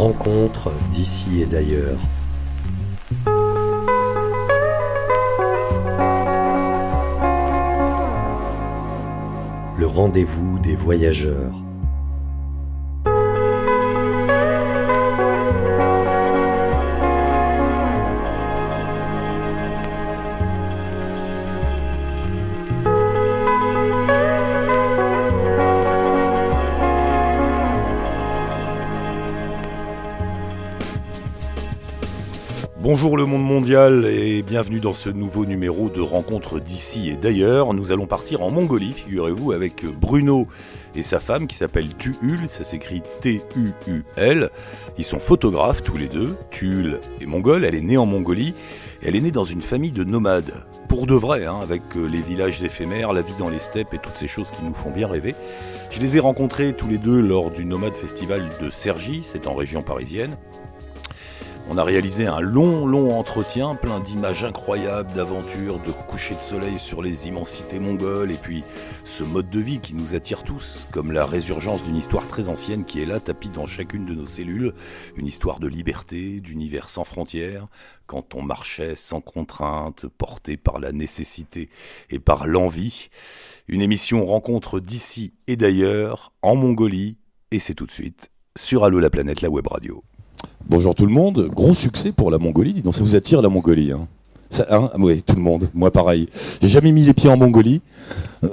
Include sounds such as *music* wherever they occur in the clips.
rencontre d'ici et d'ailleurs. Le rendez-vous des voyageurs. Bonjour le monde mondial et bienvenue dans ce nouveau numéro de Rencontres d'ici et d'ailleurs. Nous allons partir en Mongolie, figurez-vous, avec Bruno et sa femme qui s'appelle Tuul, ça s'écrit T-U-U-L. Ils sont photographes tous les deux, Tuul est mongole, elle est née en Mongolie, elle est née dans une famille de nomades. Pour de vrai, hein, avec euh, les villages éphémères, la vie dans les steppes et toutes ces choses qui nous font bien rêver. Je les ai rencontrés tous les deux lors du Nomade Festival de Cergy, c'est en région parisienne. On a réalisé un long, long entretien, plein d'images incroyables, d'aventures, de coucher de soleil sur les immensités mongoles, et puis ce mode de vie qui nous attire tous, comme la résurgence d'une histoire très ancienne qui est là, tapie dans chacune de nos cellules, une histoire de liberté, d'univers sans frontières, quand on marchait sans contrainte, porté par la nécessité et par l'envie. Une émission rencontre d'ici et d'ailleurs, en Mongolie, et c'est tout de suite sur Allo la planète, la web radio. Bonjour tout le monde, gros succès pour la Mongolie, donc ça vous attire la Mongolie hein hein? Oui, tout le monde, moi pareil. J'ai jamais mis les pieds en Mongolie. Euh,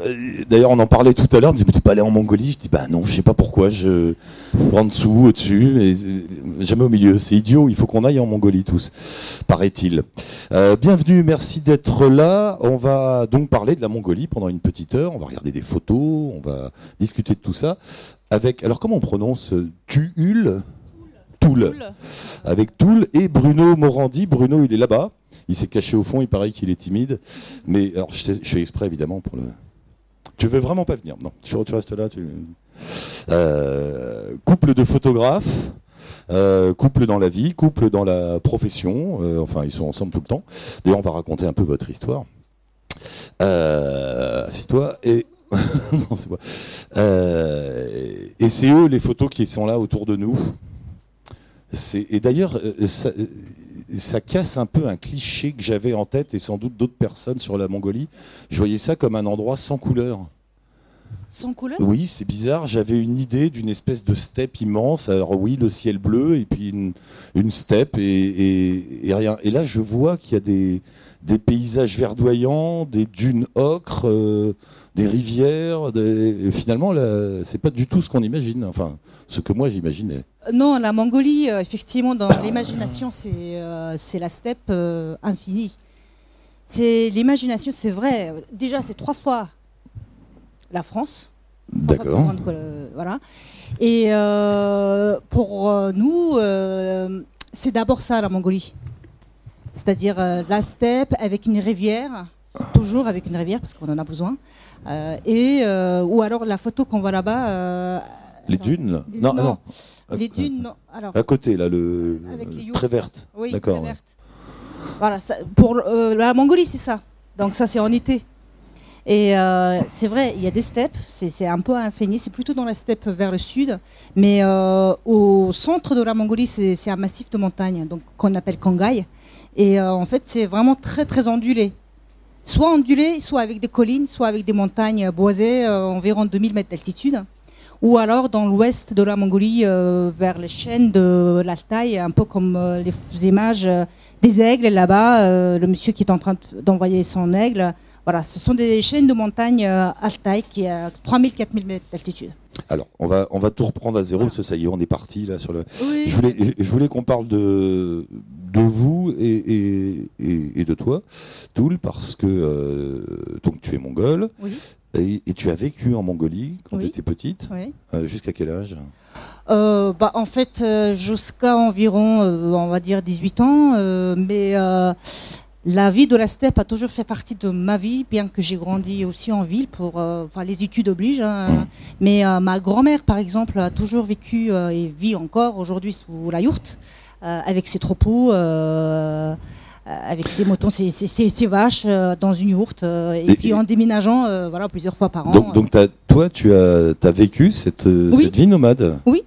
D'ailleurs, on en parlait tout à l'heure. On me disait, mais t'es pas allé en Mongolie? Je dis, bah non, je sais pas pourquoi. Je en dessous, au-dessus, mais euh, jamais au milieu. C'est idiot. Il faut qu'on aille en Mongolie tous, paraît-il. Euh, bienvenue, merci d'être là. On va donc parler de la Mongolie pendant une petite heure. On va regarder des photos, on va discuter de tout ça avec. Alors, comment on prononce? Tuul Toul. Avec Toul et Bruno Morandi. Bruno, il est là-bas. Il s'est caché au fond, il paraît qu'il est timide. Mais alors, je, sais- je fais exprès, évidemment, pour le. Tu veux vraiment pas venir? Non, tu, tu restes là. Tu... Euh, couple de photographes. euh, couple dans la vie, couple dans la profession, euh, enfin ils sont ensemble tout le temps. D'ailleurs on va raconter un peu votre histoire. C'est toi et *laughs* non c'est moi. Et c'est eux les photos qui sont là autour de nous. Et d'ailleurs, euh, ça, euh, ça casse un peu un cliché que j'avais en tête et sans doute d'autres personnes sur la Mongolie. Je voyais ça comme un endroit sans couleur. Sans couleur? Oui, c'est bizarre. J'avais une idée d'une espèce de steppe immense. Alors oui, le ciel bleu et puis une, une steppe et, et- et rien. Et là, je vois qu'il y a des, des paysages verdoyants, des dunes ocre, euh, des rivières. des- finalement, là, c'est pas du tout ce qu'on imagine. Enfin, ce que moi j'imaginais. Non, la Mongolie, euh, effectivement, dans l'imagination, c'est euh, c'est la steppe euh, infinie. C'est l'imagination, c'est vrai. Déjà, c'est trois fois la France. Fois D'accord. le- voilà. Et euh, pour nous, c'est d'abord ça la Mongolie. C'est-à-dire la steppe avec une rivière, toujours avec une rivière parce qu'on en a besoin. Euh, et euh, ou alors la photo qu'on voit là-bas. euh, Les dunes là Les- Non, non. non. Les dunes, non. Alors, À côté, là, le Avec les très verte. oui, D'accord. très ouais. Voilà, ça- pour euh, la Mongolie, c'est ça. Donc ça, c'est en été. Et euh, c'est vrai, il y a des steppes, c'est un peu infini, c'est plutôt dans la steppe vers le sud, mais euh, au centre de la Mongolie, c'est un massif de montagnes donc qu'on appelle Kangai. Et en fait, c'est vraiment très très ondulé. Soit ondulé, soit avec des collines, soit avec des montagnes boisées, euh, environ 2000 mètres d'altitude. Ou alors dans l'ouest de la Mongolie, euh, vers les chaînes de l'Altaï, un peu comme euh, les images euh, des aigles là-bas, le monsieur qui est en train de- d'envoyer son aigle. Voilà, ce sont des chaînes de montagnes Altaï qui à 3000-4000 mètres d'altitude. Alors, on va, on va tout reprendre à zéro, parce que ça y est, on est parti là sur le. Oui. Je voulais, je voulais qu'on parle de, de vous et, et, et, et de toi, Toul, parce que euh, donc tu es mongole Oui. et, et tu as vécu en Mongolie quand Oui. tu étais petite. oui. Euh, Jusqu'à quel âge? Euh, bah, en fait, jusqu'à environ, on va dire 18 ans, mais la vie de la steppe a toujours fait partie de ma vie, bien que j'ai grandi aussi en ville, pour, euh, enfin, les études obligent. hein. Mhm. Mais euh, ma grand-mère, par exemple, a toujours vécu euh, et vit encore aujourd'hui sous la yourte, avec ses troupeaux. Euh, avec ses moutons, ses, ses- ses- ses vaches euh, dans une yourte, euh, et, Et- puis en déménageant euh, voilà, plusieurs fois par an. Donc, toi, tu as, as vécu cette, Oui. cette vie nomade. Oui.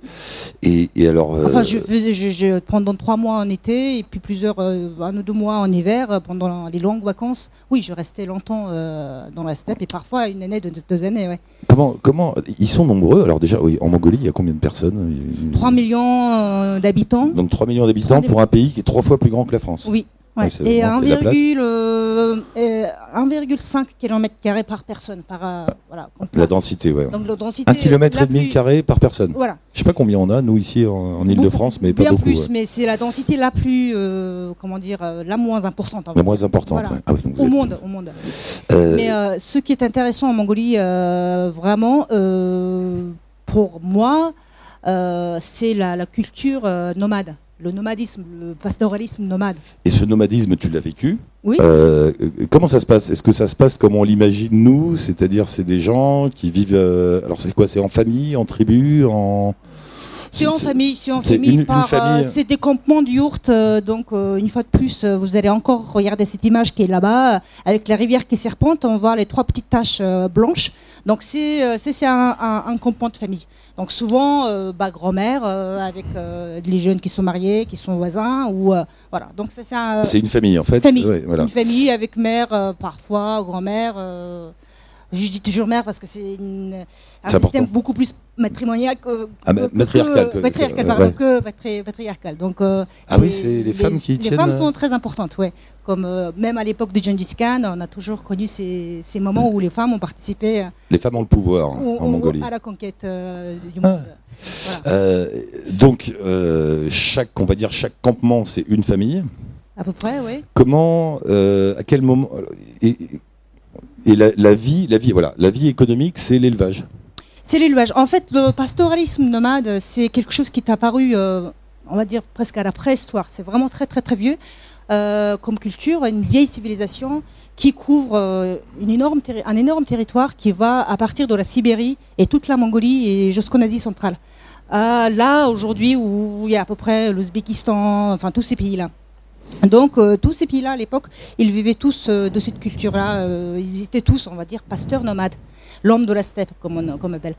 Et, et alors. Enfin, je faisais je, je- pendant trois mois en été et puis plusieurs, un ou deux mois en hiver, pendant les longues vacances. Oui, je restais longtemps dans la steppe et parfois une année, deux, deux années. Ouais. Comment, comment ils sont nombreux Alors déjà, oui, en Mongolie, il y a combien de personnes? 3 millions d'habitants. Donc 3 millions d'habitants pour un pays qui est trois fois plus grand que la France. Oui. Ouais. Ouais, c'est et vraiment de la place. 1,5 euh, euh, 1,5 km par personne. Par, euh, voilà, La densité, ouais. Donc la densité. Un kilomètre la et demi carré par personne. Voilà. Je sais pas combien on a, nous, ici, en, en Ile-de-France, mais pas Bien beaucoup. plus, ouais. mais c'est la densité la plus, euh, comment dire, la moins importante. en La fait. moins importante. Voilà. Ah donc Au êtes- monde, au monde. Euh, Mais ce qui est intéressant en Mongolie, vraiment, pour moi, c'est la, la culture nomade, le nomadisme, le pastoralisme nomade. Et ce nomadisme, tu l'as vécu Oui. Euh, euh, comment ça se passe? Est-ce que ça se passe comme on l'imagine nous? C'est-à-dire, c'est des gens qui vivent. euh, alors, c'est quoi? C'est en famille, en tribu, en. C'est en famille, c'est en famille. une- par, famille. euh, c'est des campements de yourtes. euh, donc, une fois de plus, vous allez encore regarder cette image qui est là-bas, avec la rivière qui serpente. On voit les trois petites taches blanches. Donc, c'est c'est- c'est un, un, un campement de famille. Donc, souvent, euh, bah, grand-mère, euh, avec euh, les jeunes qui sont mariés, qui sont voisins. ou voilà. Donc, c'est un. C'est une famille, en fait. Famille. Ouais, voilà. Une famille avec mère, parfois, grand-mère. Je dis toujours mère parce que c'est un système important. beaucoup plus matrimonial que. Ah, que- matriarcal que- matriarcal, que- pardon, ouais. que patri- patriarcal. Donc, euh, Ah oui, c'est les femmes qui Les tiennent, femmes euh, sont très importantes, ouais. Comme euh, même à l'époque de Gengis Khan, on a toujours connu ces, ces moments où les femmes ont participé Les femmes ont le pouvoir au- en Mongolie. à la conquête euh, du Ah. monde. Voilà, donc, chaque, on va dire, chaque campement, c'est une famille. à peu près, oui. Comment, à quel moment et, et la, la vie, la vie, voilà, la vie économique, c'est l'élevage. C'est l'élevage. En fait, le pastoralisme nomade, c'est quelque chose qui est apparu, euh, on va dire, presque à la préhistoire. C'est vraiment très, très, très vieux euh, comme culture, une vieille civilisation qui couvre euh, une énorme un énorme territoire qui va à partir de la Sibérie et toute la Mongolie et jusqu'en Asie centrale. Là, aujourd'hui, où il y a à peu près l'Ouzbékistan, enfin tous ces pays-là. Donc, euh, tous ces pays-là, à l'époque, ils vivaient tous euh, de cette culture-là. euh, ils étaient tous, on va dire, pasteurs nomades. L'homme de la steppe, comme on, comme on appelle.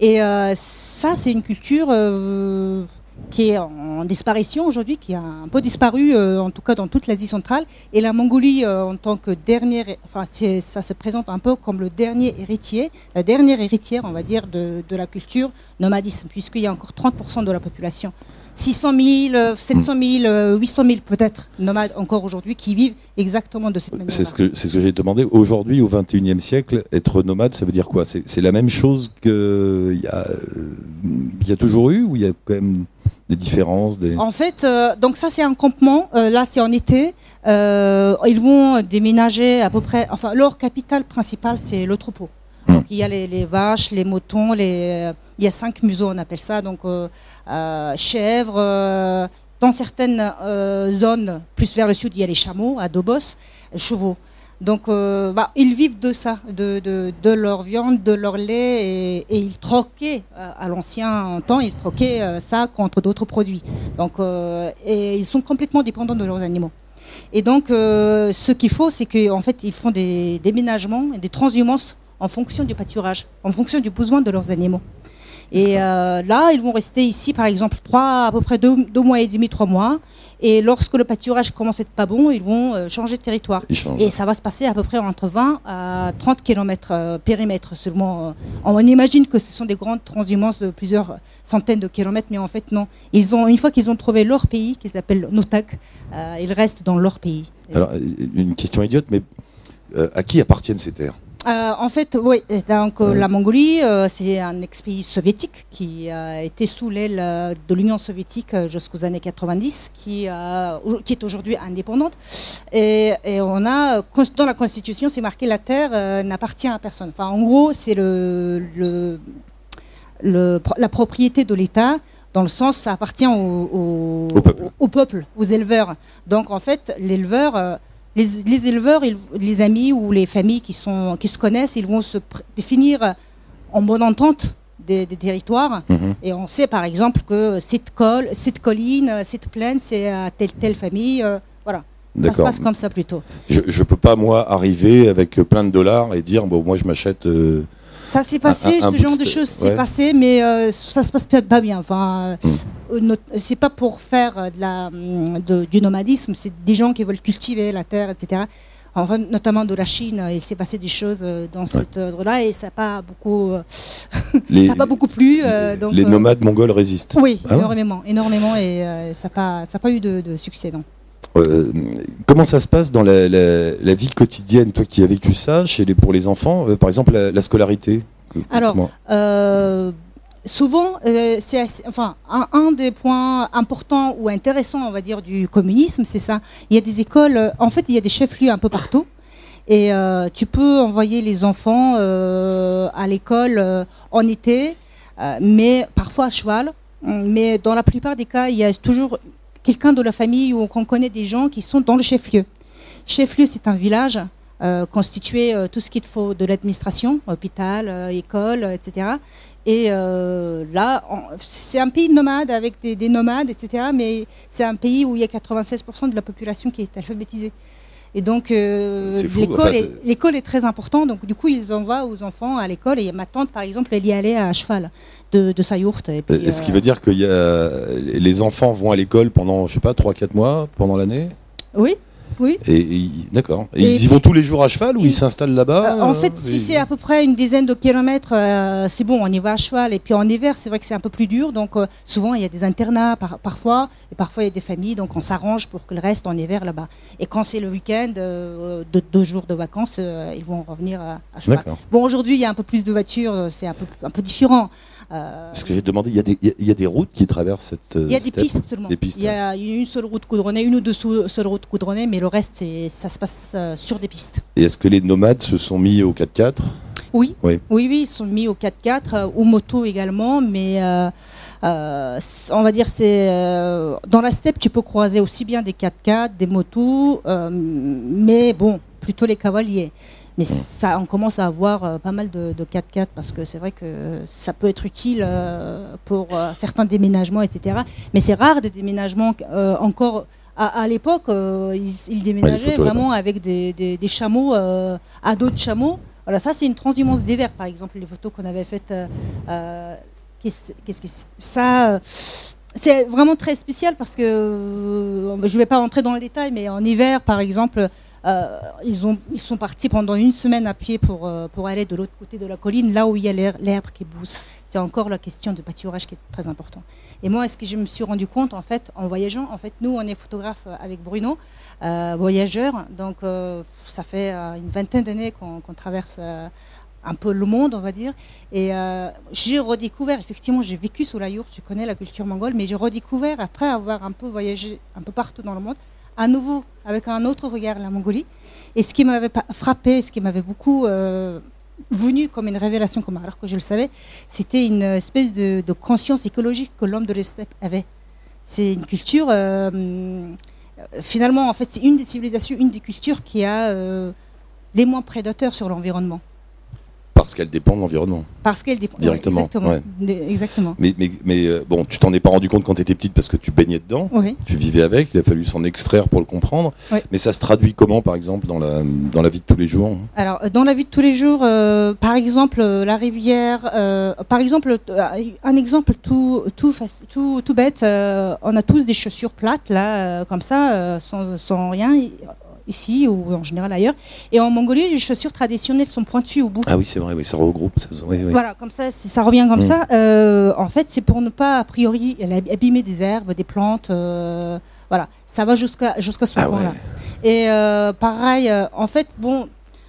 Et ça, c'est une culture qui est en disparition aujourd'hui, qui a un peu disparu, en tout cas dans toute l'Asie centrale. Et la Mongolie, en tant que dernière, enfin, ça se présente un peu comme le dernier héritier, la dernière héritière, on va dire, de, de la culture nomadisme, puisqu'il y a encore 30% de la population. 600 000, euh, 700 000, euh, 800 000 peut-être nomades encore aujourd'hui qui vivent exactement de cette manière. C'est ce que, c'est ce que j'ai demandé. Aujourd'hui, au 21e siècle, être nomade, ça veut dire quoi? C'est la même chose qu'il y, a, il y a toujours eu ou il y a quand même des différences des... En fait, euh, donc ça c'est un campement. euh, là c'est en été. Euh, ils vont déménager à peu près. Enfin, leur capitale principale c'est le troupeau. Hmm. Donc, il y a les, vaches, les moutons, euh, il y a cinq museaux on appelle ça. Donc euh, euh, chèvres. dans certaines zones, plus vers le sud, il y a les chameaux à Dobos, chevaux. Donc, bah, ils vivent de ça, de, leur viande, de leur lait, et, ils troquaient, à l'ancien temps, ils troquaient ça contre d'autres produits. Donc, et ils sont complètement dépendants de leurs animaux. Et donc, ce qu'il faut, c'est qu'en fait, ils font des déménagements, des transhumances en fonction du pâturage, en fonction du besoin de leurs animaux. Et euh, là, ils vont rester ici, par exemple, trois, à peu près deux, deux mois et demi, trois mois. Et lorsque le pâturage commence à être pas bon, ils vont euh, changer de territoire. Et ça va se passer à peu près entre 20 à 30 km périmètre seulement. euh. On imagine que ce sont des grandes transhumances de plusieurs centaines de kilomètres, mais en fait non. Ils ont, une fois qu'ils ont trouvé leur pays, qu'ils appellent Notak, ils restent dans leur pays. Alors, une question idiote, mais à qui appartiennent ces terres? Euh, en fait, oui, donc euh, la Mongolie, euh, c'est un ex-pays soviétique qui a été sous l'aile de l'Union soviétique jusqu'aux années 90, qui, est aujourd'hui indépendante. Et, et on a, dans la Constitution, c'est marqué la terre n'appartient à personne. Enfin, en gros, c'est le, le, le- la propriété de l'État. Dans le sens, ça appartient au, au- Au peuple. au peuple, aux éleveurs. Donc, en fait, l'éleveur, les, les éleveurs, ils- les amis ou les familles qui, sont, qui se connaissent, ils vont se définir en bonne entente des, des territoires. Mhm. Et on sait par exemple que cette, col, cette colline, cette plaine, c'est à telle telle famille. euh, voilà. Ça se passe comme ça plutôt. Je ne peux pas, moi, arriver avec plein de dollars et dire, bon, moi, je m'achète. Euh, ça s'est passé, ce genre de choses s'est passé, mais euh, ça se passe pas bien. Enfin, hmm. c'est pas pour faire de la, du nomadisme, c'est des gens qui veulent cultiver la terre, etc notamment de la Chine, il s'est passé des choses euh, dans ce ordre-là et ça n'a pas beaucoup, euh, *laughs* ça pas beaucoup plu. Euh, les nomades mongols résistent. Oui, ah énormément, énormément et ça n'a pas, pas eu de, succès, non. Comment ça se passe dans la, vie quotidienne, toi qui as vécu ça, chez les, pour les enfants, par exemple la, scolarité Alors, souvent, euh, c'est enfin un, des points importants ou intéressants, on va dire, du communisme, c'est ça. Il y a des écoles, euh, en fait, il y a des chefs-lieux un peu partout, et euh, tu peux envoyer les enfants à l'école en été, mais parfois à cheval. Mais dans la plupart des cas, il y a toujours quelqu'un de la famille ou qu'on connaît des gens qui sont dans le chef-lieu. Chef-lieu, c'est un village. constitué tout ce qu'il faut de l'administration, hôpital, école, etc. Et euh, là, c'est un pays nomade avec des, nomades, etc. Mais c'est un pays où il y a 96% de la population qui est alphabétisée. Et donc, euh, l'école est... très importante. Donc, du coup, ils envoient aux enfants à l'école. Et ma tante, par exemple, elle y allait à cheval de, de sa yourte. Est-ce qui veut dire que les enfants vont à l'école pendant, je sais pas, 3-4 mois pendant l'année Oui. Oui. Et, d'accord. Et, ils y vont tous les jours à cheval ou ils s'installent là-bas euh, En fait, si c'est à peu près une dizaine de kilomètres, euh, c'est bon, on y va à cheval. Et puis en hiver, c'est vrai que c'est un peu plus dur. Donc euh, souvent, il y a des internats parfois. Et parfois, il y a des familles. Donc on s'arrange pour que le reste en hiver là-bas. Et quand c'est le week-end, de deux jours de vacances, ils vont revenir à, cheval. Bon, aujourd'hui, il y a un peu plus de voitures. C'est un peu, un peu différent. Euh, Ce que j'ai demandé, il y, a des, il y, a des routes qui traversent cette. Il y a des pistes seulement. il, y a, une seule route coudronnée, une ou deux seules routes coudronnées, mais le reste, ça se passe euh, sur des pistes. Et est-ce que les nomades se sont mis au 4x4 oui. oui. oui, oui, ils sont mis au 4x4, euh, aux motos également, mais on va dire c'est dans la steppe, tu peux croiser aussi bien des 4x4, des motos, mais bon, plutôt les cavaliers. Mais ça, on commence à avoir euh, pas mal de, 4x4 parce que c'est vrai que ça peut être utile euh, pour euh, certains déménagements, etc. Mais c'est rare des déménagements encore. À, l'époque, ils, déménageaient vraiment avec des, chameaux à d'autres chameaux. Voilà, ça c'est une transhumance des verts, par exemple, les photos qu'on avait faites. Qu'est-ce que ça c'est vraiment très spécial parce que je ne vais pas rentrer dans le détail, mais en hiver, par exemple, euh, ils, ont, ils sont partis pendant une semaine à pied pour, euh, pour aller de l'autre côté de la colline, là où il y a l'herbe qui pousse. C'est encore la question de pâturage qui est très important. Et moi, est-ce que je me suis rendu compte, en fait, en voyageant, en fait, nous, on est photographe avec Bruno, euh, voyageurs, donc ça fait une vingtaine d'années qu'on traverse un peu le monde, on va dire. Et j'ai redécouvert, effectivement, j'ai vécu sous la yourte, je connais la culture mongole, mais j'ai redécouvert, après avoir un peu voyagé un peu partout dans le monde, à nouveau avec un autre regard la Mongolie. Et ce qui m'avait frappé, ce qui m'avait beaucoup euh, venu comme une révélation, comme alors que je le savais, c'était une espèce de, conscience écologique que l'homme de l'Estep avait. C'est une culture, euh, finalement, en fait, c'est une des civilisations, une des cultures qui a euh, les moins prédateurs sur l'environnement. Parce qu'elle dépend de l'environnement. Parce qu'elle dépend directement. Exactement. exactement. Mais, mais, mais euh, bon, tu t'en es pas rendu compte quand tu étais petite parce que tu baignais dedans. Tu vivais avec. Il a fallu s'en extraire pour le comprendre. Mais ça se traduit comment, par exemple, dans la, dans la vie de tous les jours Alors, euh, dans la vie de tous les jours, euh, par exemple, la rivière. par exemple, un exemple tout, tout, tout, tout bête. on a tous des chaussures plates, là, comme ça, sans, sans rien ici ou en général ailleurs. Et en Mongolie, les chaussures traditionnelles sont pointues au bout. Ah oui, c'est vrai, oui, ça regroupe. Ça, Voilà, comme ça, ça revient comme mm. ça. Euh, en fait, c'est pour ne pas, a priori, abîmer des herbes, des plantes. Euh, voilà, ça va jusqu'à jusqu'à ce ah point-là. Et euh, pareil, en fait, bon,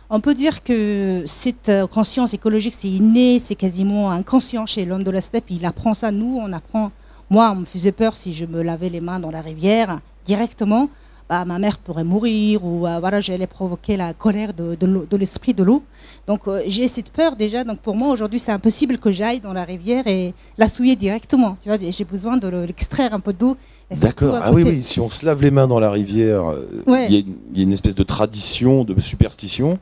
on peut dire que cette conscience écologique, c'est inné, c'est quasiment inconscient chez l'homme de la steppe. Il apprend ça, nous, on apprend. Moi, on me faisait peur si je me lavais les mains dans la rivière directement. Bah, ma mère pourrait mourir ou euh, voilà, j'allais provoquer la colère de, l'esprit de l'eau. Donc euh, j'ai cette peur déjà. Donc pour moi aujourd'hui c'est impossible que j'aille dans la rivière et la souiller directement. Tu vois, j'ai besoin de l'extraire un peu d'eau D'accord. Ah oui, oui. Si on se lave les mains dans la rivière, euh, il y, a une espèce de tradition, de superstition,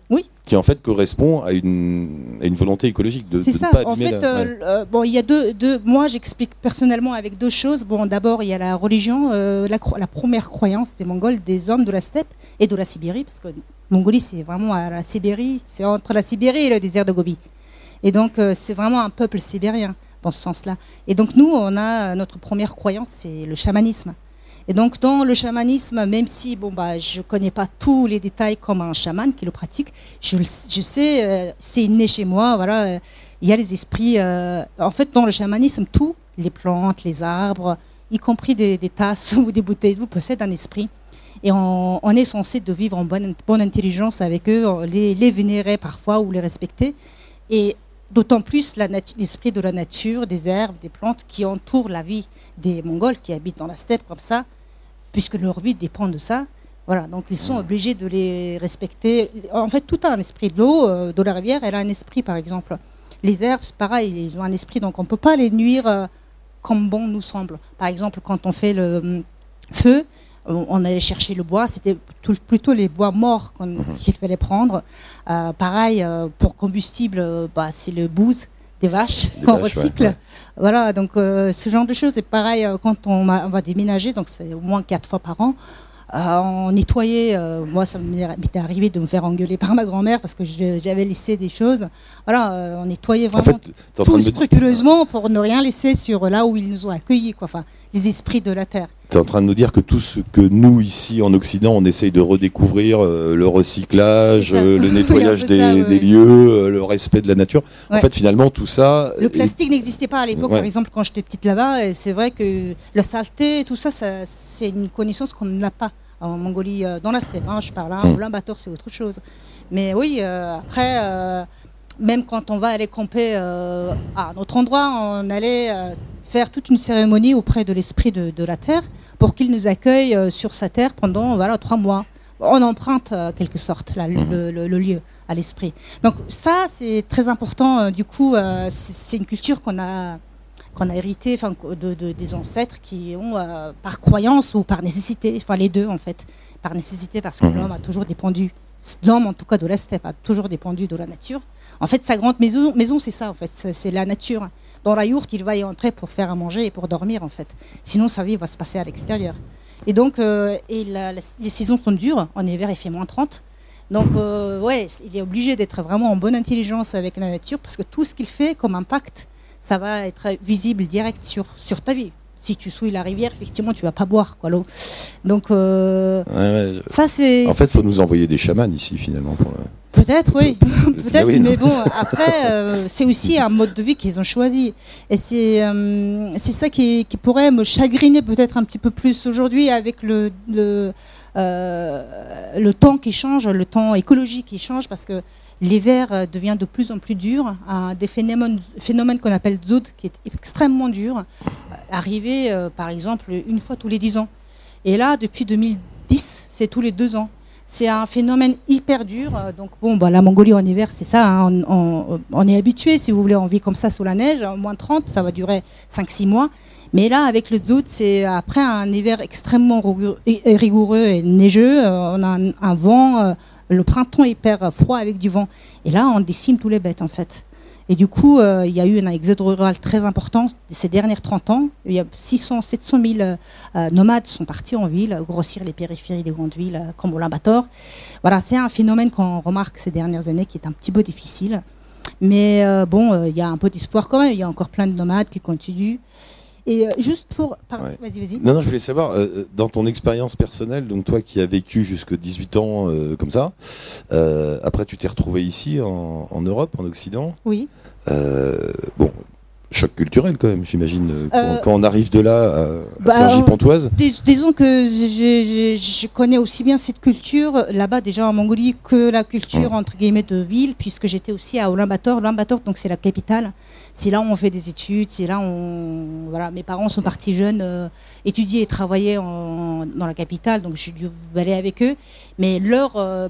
qui en fait correspond à une, une volonté écologique de, C'est ça. en fait, euh, euh, bon, il y a deux, deux moi j'explique personnellement avec deux choses. Bon, d'abord il y a la religion, la, la, première croyance des Mongols, des hommes de la steppe et de la Sibérie, parce que Mongolie c'est vraiment à la Sibérie, c'est entre la Sibérie et le désert de Gobi. Et donc c'est vraiment un peuple sibérien dans ce sens-là. Et donc nous, on a notre première croyance, c'est le chamanisme. Et donc dans le chamanisme, même si bon bah je connais pas tous les détails comme un chaman qui le pratique, je, je sais, euh, c'est né chez moi, voilà, euh, il y a les esprits. Euh, en fait, dans le chamanisme, tout, les plantes, les arbres, y compris des, tasses *laughs* ou des bouteilles d'eau, possèdent un esprit. Et on, est censé de vivre en bonne, bonne intelligence avec eux, les, les vénérer parfois ou les respecter. Et D'autant plus l'esprit de la nature, des herbes, des plantes qui entourent la vie des Mongols qui habitent dans la steppe comme ça, puisque leur vie dépend de ça. Voilà, donc ils sont obligés de les respecter. En fait, tout a un esprit. de L'eau euh, de la rivière, elle a un esprit, par exemple. Les herbes, pareil, ils ont un esprit, donc on ne peut pas les nuire euh, comme bon nous semble. Par exemple, quand on fait le hum, feu, on allait chercher le bois, c'était plutôt les bois morts mhm. qu'il fallait prendre. Euh, pareil, euh, pour combustible, euh, bah, c'est le bouse des vaches qu'on recycle. Voilà, donc ce genre de choses. Et pareil, quand on, va déménager, donc c'est au moins quatre fois par an, on nettoyait. moi, ça m'était arrivé de me faire engueuler par ma grand-mère parce que j'avais laissé des choses. Voilà, on nettoyait vraiment tout scrupuleusement pour ne rien laisser sur là où ils nous ont accueillis. Quoi. Enfin, les esprits de la terre. Tu es en train de nous dire que tout ce que nous, ici en Occident, on essaye de redécouvrir, euh, le recyclage, euh, le *laughs* nettoyage des, lieux, euh, le respect de la nature, en fait finalement tout ça... Le plastique n'existait pas à l'époque, par exemple quand j'étais petite là-bas, et c'est vrai que la saleté, tout ça, c'est une connaissance qu'on n'a pas en Mongolie, dans la steppe, hein, je parle, hein, mm. Bator c'est autre chose. Mais oui, après, même quand on va aller camper à un autre endroit, on allait faire toute une cérémonie auprès de l'esprit de, la terre pour qu'il nous accueille euh, sur sa terre pendant voilà, trois mois. On emprunte, euh, quelque sorte, mhm. le, lieu à l'esprit. Donc ça, c'est très important. Euh, du coup, c'est une culture qu'on a qu'on a hérité de, des ancêtres qui ont, par croyance ou par nécessité, enfin les deux en fait, par nécessité parce que mhm. l'homme a toujours dépendu, l'homme en tout cas de l'Est a toujours dépendu de la nature. En fait, sa grande maison, maison c'est ça en fait, c'est la nature dans la yourte, il va y entrer pour faire à manger et pour dormir en fait. Sinon, sa vie va se passer à l'extérieur. Et donc, euh, et les saisons sont dures. En hiver, il fait moins 30. Donc, euh, ouais, il est obligé d'être vraiment en bonne intelligence avec la nature parce que tout ce qu'il fait comme impact, ça va être visible direct sur, sur ta vie. Si tu souilles la rivière, effectivement, tu vas pas boire quoi l'eau. Donc, euh, ça c'est. En fait, il faut nous envoyer des chamans ici finalement. Pour Peut-être, oui. *laughs* Peut-être, mais bon, après, euh, c'est aussi un mode de vie qu'ils ont choisi. Et c'est euh, ça qui, qui, pourrait me chagriner peut-être un petit peu plus aujourd'hui avec le, le, euh, le temps qui change, le temps écologique qui change, parce que l'hiver devient de plus en plus dur. Un des phénomènes, phénomènes qu'on appelle zod, qui est extrêmement dur, arrivé par exemple une fois tous les dix ans. Et là, depuis 2010, c'est tous les deux ans. C'est un phénomène hyper dur. Euh, donc bon, bah, la Mongolie en hiver, c'est ça. Hein, on, est habitué, si vous voulez, on vit comme ça sous la neige, moins 30, ça va durer 5-6 mois. Mais là, avec le Zout, c'est après un hiver extrêmement rigoureux et neigeux. Euh, on a un, vent, euh, le printemps hyper froid avec du vent. Et là, on décime tous les bêtes, en fait. Et du coup, euh, il y a eu un exode rural très important ces dernières 30 ans. Il y a 600, 700 000 nomades sont partis en ville, grossir les périphéries des grandes villes euh, comme Ulaanbaatar. Voilà, c'est un phénomène qu'on remarque ces dernières années qui est un petit peu difficile. Mais euh, bon, il y a un peu d'espoir quand même. Il y a encore plein de nomades qui continuent. Et juste pour. Vas-y, vas-y. Non, non, je voulais savoir, dans ton expérience personnelle, donc toi qui as vécu jusque 18 ans comme ça, après tu t'es retrouvé ici en, en, Europe, en Occident. Oui. Euh, bon, choc culturel quand même, j'imagine, euh, euh, quand, on arrive de là à, bah, pontoise disons que je, connais aussi bien cette culture là-bas déjà en Mongolie que la culture mmh. entre guillemets de ville, puisque j'étais aussi à Ulaanbaatar. Ulaanbaatar, donc c'est la capitale. C'est là où on fait des études, c'est là où on, voilà, mes parents sont partis jeunes étudier et travailler dans la capitale, donc j'ai dû aller avec eux. Mais leurs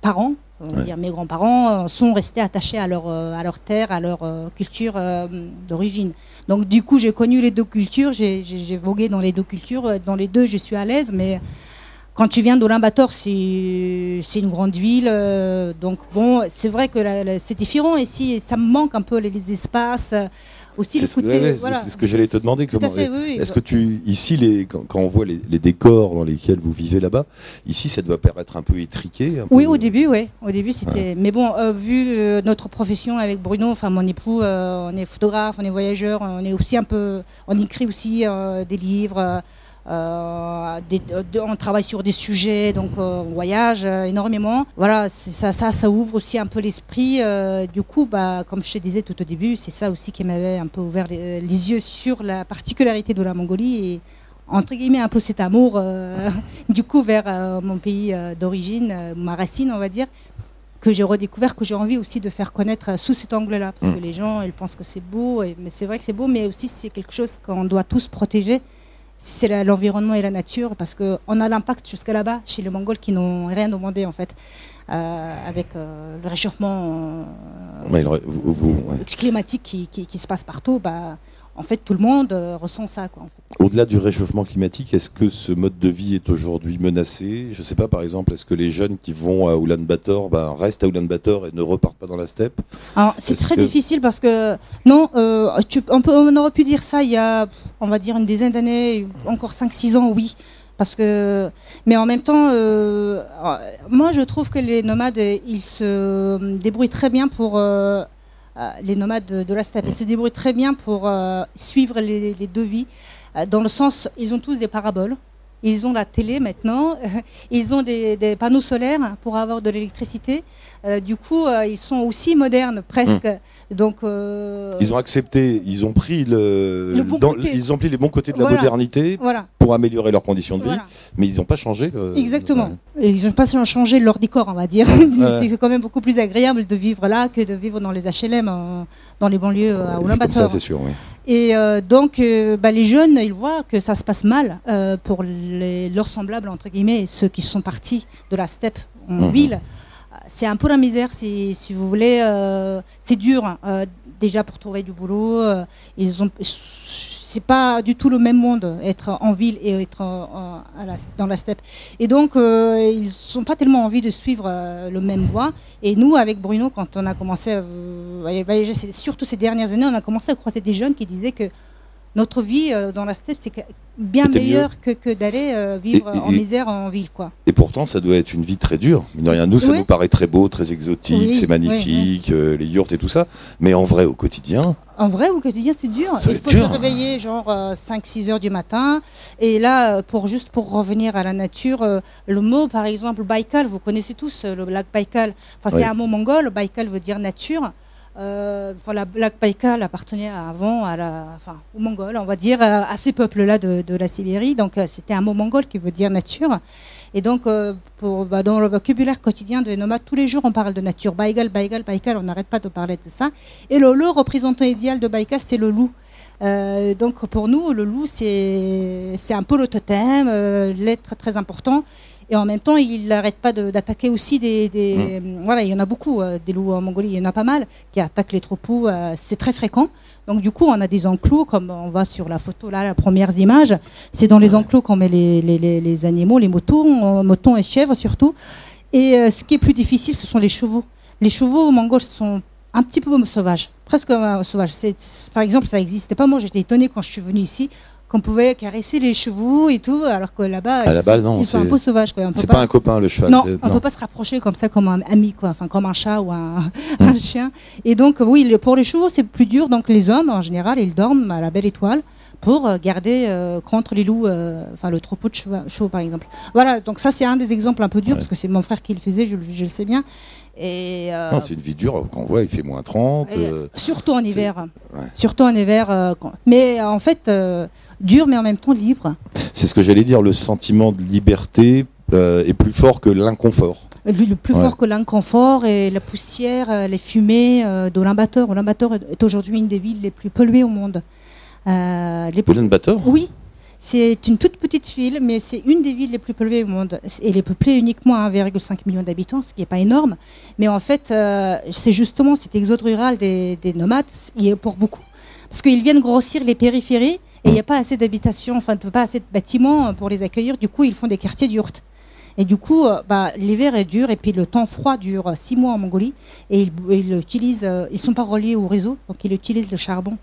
parents on va dire mes grands-parents, sont restés attachés à leur, à leur terre, à leur culture d'origine. Donc du coup, j'ai connu les deux cultures, j'ai vogué dans les deux cultures. Dans les deux, je suis à l'aise, mais quand tu viens d'Olimbator, c'est une grande ville. donc bon, c'est vrai que c'est différent ici. Ça me manque un peu les espaces c'est ce que j'allais te demander. Est-ce que tu ici les quand, on voit les, décors dans lesquels vous vivez là-bas, ici ça doit paraître un peu étriqué. oui, au début, oui. Au début, c'était. Mais bon, euh, vu euh, notre profession avec Bruno, enfin mon époux, euh, on est photographe, on est voyageur, on est aussi un peu, on écrit aussi des livres. Euh, on travaille sur des sujets, donc euh, on voyage euh, énormément. Voilà, ça, ça, ça ouvre aussi un peu l'esprit. du coup, bah, comme je te disais tout au début, c'est ça aussi qui m'avait un peu ouvert les, yeux sur la particularité de la Mongolie et entre guillemets un peu cet amour *laughs* du coup vers mon pays d'origine, ma racine, on va dire que j'ai redécouvert, que j'ai envie aussi de faire connaître sous cet angle-là. Parce mm. que les gens, ils pensent que c'est beau, et, mais c'est vrai que c'est beau, mais aussi c'est quelque chose qu'on doit tous protéger c'est l'environnement et la nature, parce qu'on a l'impact jusqu'à là-bas chez les Mongols qui n'ont rien demandé en fait, euh, avec euh, le réchauffement euh, climatique qui, qui, se passe partout. Bah, en fait, tout le monde euh, ressent ça. Au-delà du réchauffement climatique, est-ce que ce mode de vie est aujourd'hui menacé? Je ne sais pas, par exemple, est-ce que les jeunes qui vont à Ulaanbaatar ben, restent à Ulaanbaatar et ne repartent pas dans la steppe? C'est très difficile parce que, non, euh, on, peut, on, aurait pu dire ça il y a, on va dire, une dizaine d'années, encore 5-6 ans, oui. Parce que, mais en même temps, euh, moi je trouve que les nomades, ils se débrouillent très bien pour euh, les nomades de, la steppe. Ils se débrouillent très bien pour euh, suivre les, devis, euh, dans le sens, ils ont tous des paraboles, ils ont la télé maintenant, *laughs* ils ont des, panneaux solaires pour avoir de l'électricité. du coup, ils sont aussi modernes presque. Mmh. Donc, euh, Ils ont accepté, ils ont pris le, ils ont pris les bons côtés de la modernité pour améliorer leurs conditions de vie, mais ils n'ont pas changé. Exactement. ils n'ont pas changé leur décor, on va dire. *laughs* c'est quand même beaucoup plus agréable de vivre là que de vivre dans les HLM, dans les banlieues à Ulaanbaatar. Ça, c'est sûr. Oui. Et euh, donc, euh, bah, les jeunes, ils voient que ça se passe mal pour les, leurs semblables, entre guillemets, ceux qui sont partis de la steppe en mhm. ville c'est un peu la misère, si, vous voulez. Euh, c'est dur hein, euh, déjà pour trouver du boulot. Euh, ils ont, c'est pas du tout le même monde être en ville et être dans la steppe. Et donc ils n'ont pas tellement envie de suivre le même voie. Et nous, avec Bruno, quand on a commencé à voyager, surtout ces dernières années, on a commencé à croiser des jeunes qui disaient que notre vie euh, dans la steppe, c'est bien meilleur que, que d'aller euh, vivre en misère en ville. Quoi. Et pourtant, ça doit être une vie très dure. rien, nous, ça nous paraît très beau, très exotique, c'est magnifique, euh, les yurts et tout ça. Mais en vrai, au quotidien. En vrai, au quotidien, c'est dur. Il faut se réveiller genre 5-6 heures du matin. Et là, pour juste pour revenir à la nature, le mot, par exemple, Baïkal, vous connaissez tous le lac Baïkal. Enfin, c'est un mot mongol. Baïkal veut dire nature. Euh, la Black Baïkal appartenait avant à la, enfin, aux Mongols, on va dire, euh, à ces peuples-là de, la Sibérie. Donc euh, c'était un mot mongol qui veut dire nature. Et donc, bah, dans le vocabulaire quotidien des nomades, tous les jours on parle de nature. Baïkal, Baïkal, Baïkal, on n'arrête pas de parler de ça. Et le, le représentant idéal de Baïkal, c'est le loup. donc pour nous, le loup, c'est un peu le totem, l'être très important. Et en même temps, il n'arrête pas d'attaquer aussi des, mmh. Voilà, il y en a beaucoup, euh, des loups en Mongolie, il y en a pas mal qui attaquent les troupeaux, euh, c'est très fréquent. Donc du coup, on a des enclos, comme on voit sur la photo, là, la première image. C'est dans les enclos qu'on met les, les, animaux, les moutons, euh, moutons et chèvres surtout. Et ce qui est plus difficile, ce sont les chevaux. Les chevaux mongols sont un petit peu sauvages, presque sauvages. Par exemple, ça n'existait pas. Moi, j'étais étonnée quand je suis venue ici qu'on pouvait caresser les chevaux et tout, alors que là-bas, ils, sont un peu sauvages. C'est pas, un copain le cheval. Non, on ne peut pas se rapprocher comme ça, comme un ami, quoi, enfin comme un chat ou un, hum. chien. Et donc, oui, pour les chevaux, c'est plus dur. Donc, les hommes, en général, ils dorment à la belle étoile pour euh, garder euh, contre les loups, euh, enfin le troupeau de chevaux, par exemple. Voilà, donc ça c'est un des exemples un peu durs parce que c'est mon frère qui le faisait, je, le sais bien. Et c'est une vie dure quand on voit, il fait moins 30. surtout en hiver. Surtout en hiver. Mais en fait, dur mais en même temps libre. C'est ce que j'allais dire, le sentiment de liberté euh, est plus fort que l'inconfort. Le plus fort que l'inconfort et la poussière, euh, les fumées euh, d'Olimbator. est aujourd'hui une des villes les plus polluées au monde. Euh, les... Oui. C'est une toute petite ville, mais c'est une des villes les plus peuplées au monde. Elle est peuplée uniquement à 1,5 million d'habitants, ce qui n'est pas énorme. Mais en fait, euh, c'est justement cet exode rural des, des nomades, il est pour beaucoup. Parce qu'ils viennent grossir les périphéries et il n'y a pas assez d'habitations, enfin pas assez de bâtiments pour les accueillir. Du coup, ils font des quartiers d'urtes. Et du coup, euh, bah, l'hiver est dur et puis le temps froid dure six mois en Mongolie. Et ils, ils utilisent, euh, ils sont pas reliés au réseau, donc ils utilisent le charbon,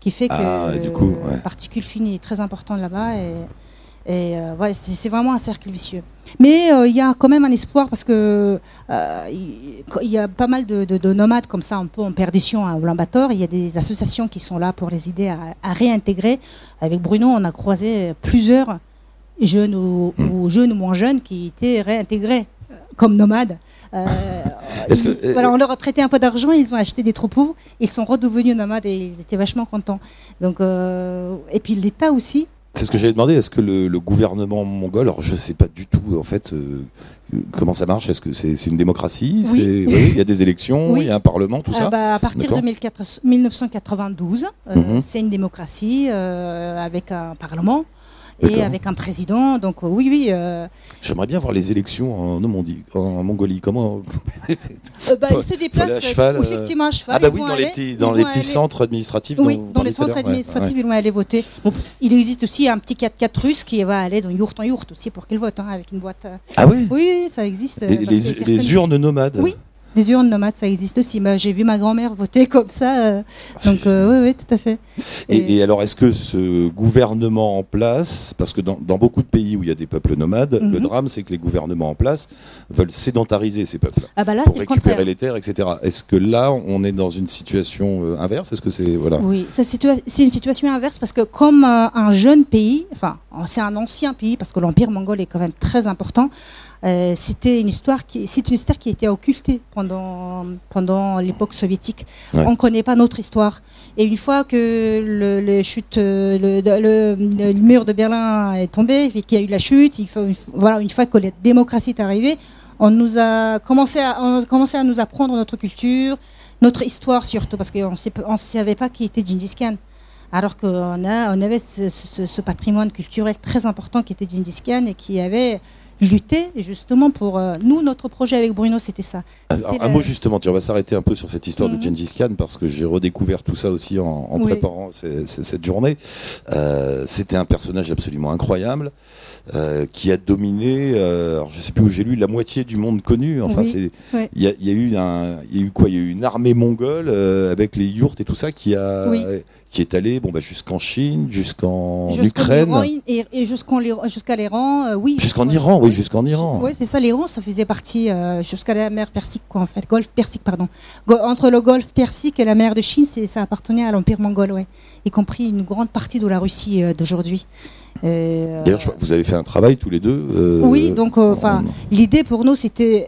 qui fait que Ah, et du coup, ouais. la particule fine est très important là-bas. Et, et euh, ouais, c'est vraiment un cercle vicieux. Mais euh, il y a quand même un espoir parce que euh, il y a pas mal de, de- de nomades comme ça, un peu en perdition à Ulaanbaatar. Il y a des associations qui sont là pour les aider à, à réintégrer. Avec Bruno, on a croisé plusieurs jeunes ou, Hmm. ou jeunes ou moins jeunes qui étaient réintégrés comme nomades. Euh, Est-ce que- ils- voilà, on leur a prêté un peu d'argent, ils ont acheté des troupeaux, ils sont redevenus nomades et ils étaient vachement contents. Donc, euh, et puis l'État aussi. C'est ce que j'avais demandé. Est-ce que le, le gouvernement mongol, alors je sais pas du tout en fait euh, comment ça marche. Est-ce que c'est une démocratie Oui. C'est- oui, Il y a des élections, il Oui. y a un parlement, tout Ah ça. bah, à partir de 1400 1992, euh, Mhm. c'est une démocratie euh, avec un parlement et avec un président. Donc euh, oui, oui. euh, J'aimerais bien voir les élections en, Normandie- en Mongolie. Comment *laughs* euh, bah, ils se déplacent cheval, effectivement à cheval. Ah bah oui, dans les petits, dans les centres administratifs. Oui, dans les centres administratifs, ils vont aller voter. Il existe aussi un petit 4x4 russe qui va aller dans yourte en yourte aussi pour qu'ils votent, hein, avec une boîte. Ah oui. Oui, ça existe. Les, urnes nomades. Oui. Les urnes nomades, ça existe aussi. Bah, J'ai vu ma grand-mère voter *laughs* comme ça. euh, donc, euh, oui, oui, tout à fait. Et, Et- et alors, est-ce que ce gouvernement en place, parce que dans, dans beaucoup de pays où il y a des peuples nomades, le Mhm. drame, c'est que les gouvernements en place veulent sédentariser ces peuples Ah bah là, pour c'est le récupérer contraire. les terres, etc. Est-ce que là, on est dans une situation euh, inverse? Est-ce que c'est voilà Oui, ça, c'est situa- c'est une situation inverse parce que comme euh, un jeune pays, enfin c'est un ancien pays parce que l'empire mongol est quand même très important. Euh, c'était une histoire qui, c'est une histoire qui a été occultée pendant pendant l'époque soviétique. Ouais. On ne connaît pas notre histoire. Et une fois que le, le chute, euh, le, le- le mur de Berlin est tombé, et qu'il y a eu la chute, il faut, il faut- voilà, une fois que la démocratie est arrivée, on nous a commencé à, on a commencé à nous apprendre notre culture, notre histoire surtout, parce qu'on ne savait pas qui était Gengis Khan. Alors qu'on a, on avait ce, ce- ce patrimoine culturel très important qui était Gengis Khan et qui avait lutté justement pour... euh, nous, notre projet avec Bruno, c'était ça. Alors, un mot justement, tu on va s'arrêter un peu sur cette histoire Mhm. de Gengis Khan parce que j'ai redécouvert tout ça aussi en, en Oui. préparant ces- ces- cette journée. Euh, C'était un personnage absolument incroyable euh, qui a dominé, alors je sais plus où j'ai lu, la moitié du monde connu. Enfin, Oui. c'est il y, a, il y a eu un, il y a eu quoi? Il y a eu une armée mongole avec les yourtes et tout ça qui a Oui. Qui est allée bon bah jusqu'en Chine, jusqu'en Ukraine, Iran et, et jusqu'en jusqu'à l'Iran, euh, oui. jusqu'en Ouais. Iran, oui, jusqu'en Iran. Oui, c'est ça, l'Iran, ça faisait partie euh, jusqu'à la mer Persique, quoi, en fait. Golfe Persique, pardon. Go- entre le golfe Persique et la mer de Chine, ça appartenait à l'Empire mongol, ouais. Y compris une grande partie de la Russie euh, d'aujourd'hui. Euh, D'ailleurs, vous avez fait un travail tous les deux. oui, donc, enfin, en- l'idée pour nous, c'était.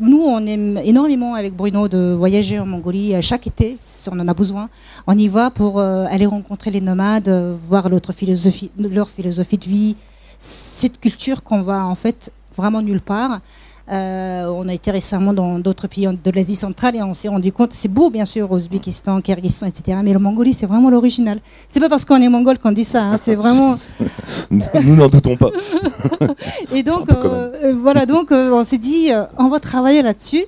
Nous, on aime énormément avec Bruno de voyager en Mongolie euh, chaque été, si on en a besoin. On y va pour euh, aller rencontrer les nomades, euh, voir leur philosophie de vie, cette culture qu'on va en fait vraiment nulle part. Euh, on a été récemment dans d'autres pays de l'Asie centrale et on s'est rendu compte, c'est beau bien sûr, Ouzbékistan, Kyrgyzstan, etc. Mais le Mongolie, c'est vraiment l'original. C'est pas parce qu'on est mongol qu'on dit ça, hein, c'est *laughs* vraiment. nous n'en doutons pas. *laughs* Et donc, euh, voilà, donc euh, on s'est dit, on va travailler là-dessus.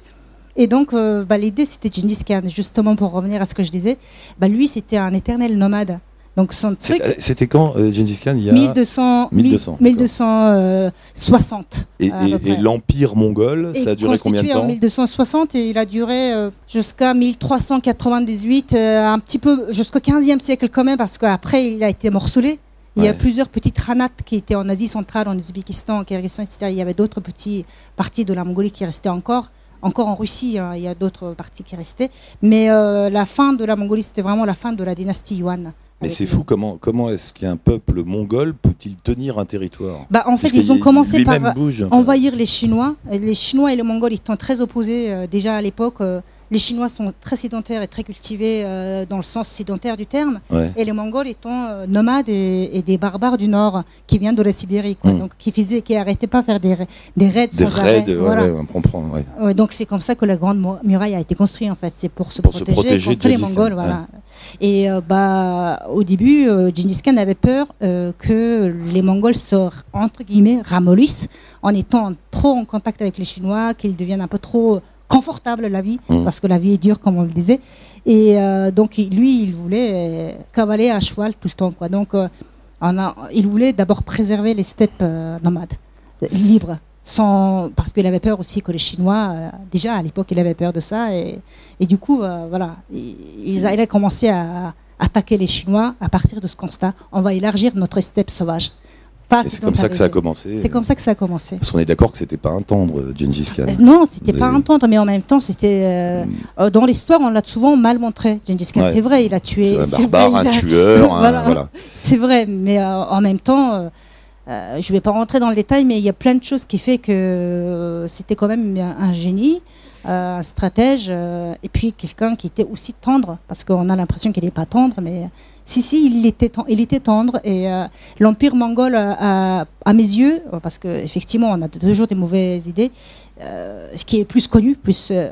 Et donc, bah, l'idée, c'était Gengis Khan, justement pour revenir à ce que je disais. Bah, lui, c'était un éternel nomade. Donc, son truc, C'est- C'était quand euh, Gengis Khan Il y a 1200, 1200, 1260. et, l'empire mongol, ça a duré combien de constitué en temps 1260 et il a duré euh, jusqu'à 1398, euh, un petit peu jusqu'au 15e siècle quand même, parce qu'après il a été morcelé. Il y a plusieurs petites ranats qui étaient en Asie centrale, en Ouzbékistan, en Kyrgyzstan, etc. Il y avait d'autres petites parties de la Mongolie qui restaient encore. Encore en Russie, hein, il y a d'autres parties qui restaient. Mais euh, la fin de la Mongolie, c'était vraiment la fin de la dynastie Yuan. Mais c'est fou, comment, comment est-ce qu'un peuple mongol peut-il tenir un territoire? Bah, en fait, ils ont commencé par enfin. envahir les Chinois. Les Chinois et les Mongols étant très opposés euh, déjà à l'époque. euh, les Chinois sont très sédentaires et très cultivés euh, dans le sens sédentaire du terme, Ouais. et les Mongols étant euh, nomades et, et des barbares du Nord qui viennent de la Sibérie, quoi. Mm. donc qui faisaient, qui arrêtaient pas de faire des, ra- des raids Des sans raids, arrêt. Voilà. ouais, on comprend. Ouais. Donc c'est comme ça que la grande mu- muraille a été construite en fait, c'est pour se Pour se protéger, contre les Mongols, voilà. Et euh, bah au début, Gengis Khan avait peur que les Mongols se entre guillemets ramollissent en étant trop en contact avec les Chinois, qu'ils deviennent un peu trop confortables la vie, Mhm. parce que la vie est dure comme on le disait. Et euh, donc lui, il voulait euh, cavaler à cheval tout le temps, quoi. Donc euh, on a- il voulait d'abord préserver les steppes nomades, libres, sans, parce qu'il avait peur aussi que les Chinois, déjà à l'époque, il avait peur de ça. Et, et du coup, voilà, il, il a il a commencé à attaquer les Chinois à partir de ce constat. On va élargir notre steppe sauvage. Pas c'est comme ça que ça a commencé. C'est comme ça que ça a commencé. Parce qu'on est d'accord que c'était pas un tendre, Gengis Khan. Euh, Non, c'était pas un tendre, mais en même temps, c'était. euh, euh, dans l'histoire, on l'a souvent mal montré. Gengis Khan, c'est vrai, il a tué. C'est un barbare, un a- tueur, *laughs* Voilà. C'est vrai, mais euh, en même temps, euh, euh, je ne vais pas rentrer dans le détail, mais il y a plein de choses qui fait que euh, c'était quand même un, un génie, euh, un stratège, euh, et puis quelqu'un qui était aussi tendre, parce qu'on a l'impression qu'il n'est pas tendre, mais si, si, il était, il était tendre, et euh, l'Empire mongol, à, à mes yeux, euh, parce qu'effectivement, on a toujours des mauvaises idées, euh, ce qui est plus connu, plus euh,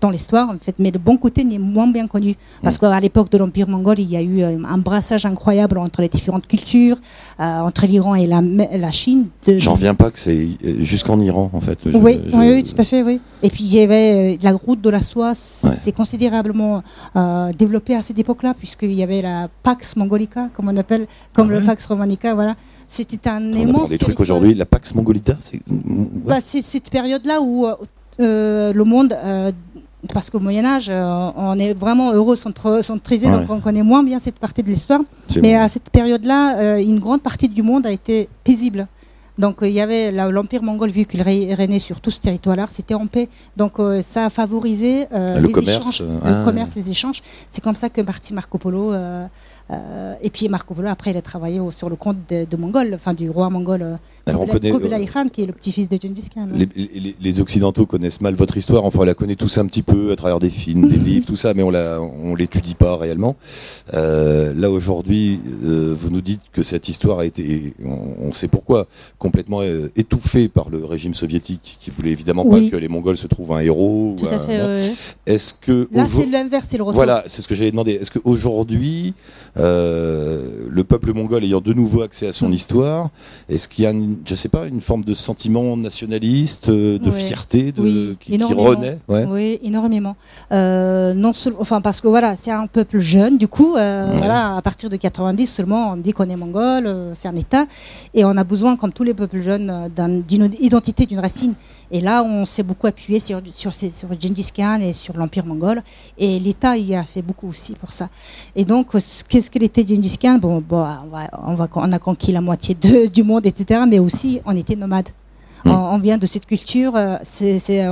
dans l'histoire en fait, mais le bon côté n'est moins bien connu. Parce qu'à l'époque de l'Empire mongol, il y a eu un brassage incroyable entre les différentes cultures, euh, entre l'Iran et la, la Chine. de- J'en reviens pas que c'est jusqu'en Iran, en fait. Je- oui, je- oui, tout à fait, oui. Et puis il y avait la route de la soie, Ouais. c'est considérablement développé à cette époque-là, puisqu'il y avait la Pax Mongolica, comme on appelle, comme Ah le ouais Pax Romanica, voilà. C'était un On immense. des trucs aujourd'hui. La Pax Mongolita, c'est. Ouais. Bah, c'est cette période-là où euh, euh, le monde, euh, parce qu'au Moyen Âge, euh, on est vraiment eurocentrisé, Ouais. donc on connaît moins bien cette partie de l'histoire. Mais bon. à cette période-là, une grande partie du monde a été paisible. Donc il y avait l'Empire mongol, vu qu'il ré- régnait sur tout ce territoire-là, c'était en paix. Donc euh, ça a favorisé euh, Le les commerce, échanges, le commerce, les échanges. C'est comme ça que parti Marco Polo. euh, et puis Marco Polo, après, il a travaillé sur le compte de, de Mongol, enfin du roi mongol euh, Alors, on connaît, Kublai Khan, qui est le petit-fils de Gengis Khan. ouais. Les, les- les Occidentaux connaissent mal votre histoire, enfin on la connaît tous un petit peu à travers des films, des *laughs* livres, tout ça, mais on la, on l'étudie pas réellement. Euh, là aujourd'hui, euh, vous nous dites que cette histoire a été, on, on sait pourquoi, complètement euh, étouffée par le régime soviétique, qui voulait évidemment Oui. pas que les Mongols se trouvent un héros. Tout ou à un- fait. ouais. Est-ce que Là, c'est l'inverse, c'est le retour. voilà, c'est ce que j'allais demander. Est-ce qu'aujourd'hui, euh, le peuple mongol ayant de nouveau accès à son histoire, est-ce qu'il y a, une, je sais pas, une forme de sentiment nationaliste, euh, de Ouais. fierté, de, Oui, qui, renaît ouais. Oui, énormément. Euh, non seul- enfin parce que voilà, c'est un peuple jeune. Du coup, euh, Ouais. voilà, à partir de 90 seulement, on dit qu'on est mongol, euh, c'est un État, et on a besoin, comme tous les peuples jeunes, d'un- d'une identité, d'une racine. Et là, on s'est beaucoup appuyé sur sur, sur Gengis Khan et sur l'empire mongol, et l'État y a fait beaucoup aussi pour ça. Et donc, euh, ce- qu'est-ce qu'il était Gengis Khan? Bon, bon, on, va, on, va, on a conquis la moitié de- *laughs* du monde, etc. Mais aussi, on était nomades. Mm. On, on vient de cette culture. euh,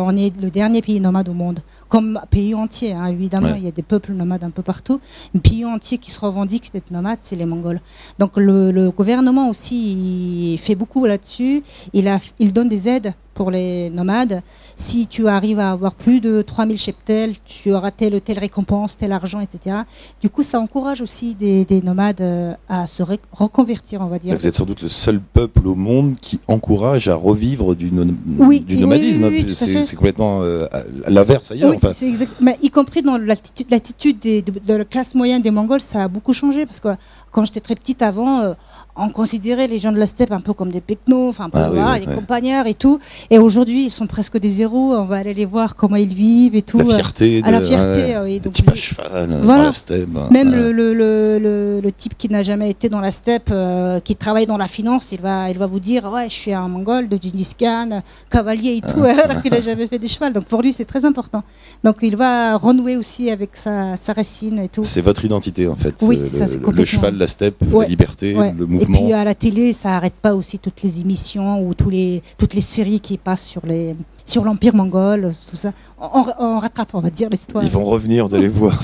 on est le dernier pays nomade au monde, comme pays entier. hein, évidemment, Ouais. il y a des peuples nomades un peu partout. Un pays entier qui se revendique d'être nomade, c'est les Mongols. Donc le, le gouvernement aussi il fait beaucoup là-dessus. Il, a- il donne des aides pour les nomades. Si tu arrives à avoir plus de 3000 cheptels, tu auras telle ou telle récompense, tel argent, etc. Du coup, ça encourage aussi des, des nomades euh, à se reconvertir, on va dire. Vous êtes sans doute le seul peuple au monde qui encourage à revivre du, Oui, nomadisme. oui, à c'est complètement euh, l'inverse ailleurs. Oui, enfin. exact. Mais y compris dans l'attitude, de, de la classe moyenne des Mongols, ça a beaucoup changé parce que quand j'étais très petite avant, euh, on considérait les gens de la steppe un peu comme des pecnos, enfin Ah oui, ouais. compagnards et tout. Et aujourd'hui, ils sont presque des héros. On va aller les voir comment ils vivent et tout. La fierté, à la fierté, euh, le donc type à les- cheval euh, Voilà. dans la steppe. Même euh, le, le, le, le, le type qui n'a jamais été dans la steppe, euh, qui travaille dans la finance, il va, il va vous dire Ouais, je suis un mongol de Gengis Khan, cavalier et tout, *laughs* alors qu'il n'a jamais fait des chevals. Donc pour lui, c'est très important. Donc il va renouer aussi avec sa, sa racine et tout. C'est votre identité en fait. Oui, Euh, c'est ça, le- le, cheval, la steppe, Ouais, la liberté, Ouais. le Et puis à la télé, ça arrête pas aussi toutes les émissions ou tous les, toutes les séries qui passent sur les sur l'Empire mongol, tout ça. On, on rattrape, on va dire, l'histoire. Ils vont revenir, vous allez voir.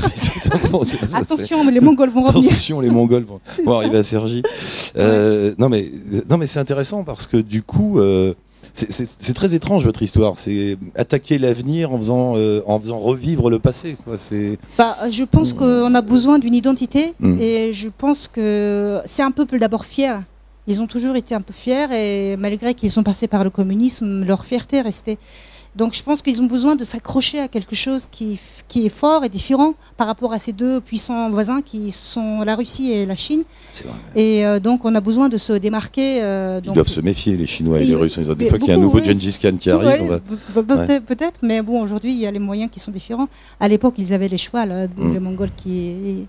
Attention, mais les Mongols vont revenir. Attention, les Mongols vont, *laughs* vont arriver à Sergi. Euh, Non mais non mais c'est intéressant parce que du coup, euh, C'est très étrange votre histoire. C'est attaquer l'avenir en faisant euh, en faisant revivre le passé. Quoi. Bah, je pense mm. qu'on a besoin d'une identité mm. et je pense que c'est un peuple d'abord fier. Ils ont toujours été un peu fiers et malgré qu'ils sont passés par le communisme, leur fierté est restée. Donc je pense qu'ils ont besoin de s'accrocher à quelque chose qui, qui, est fort et différent par rapport à ces deux puissants voisins qui sont la Russie et la Chine. Vrai, Et euh, donc on a besoin de se démarquer. Euh, Ils doivent se méfier, les Chinois et, les Russes. Des fois qu'il y a un nouveau Gengis Khan qui arrive. Peut-être, mais bon, aujourd'hui il y a les moyens qui sont différents. À l'époque, ils avaient les chevaux, mm. les Mongols qui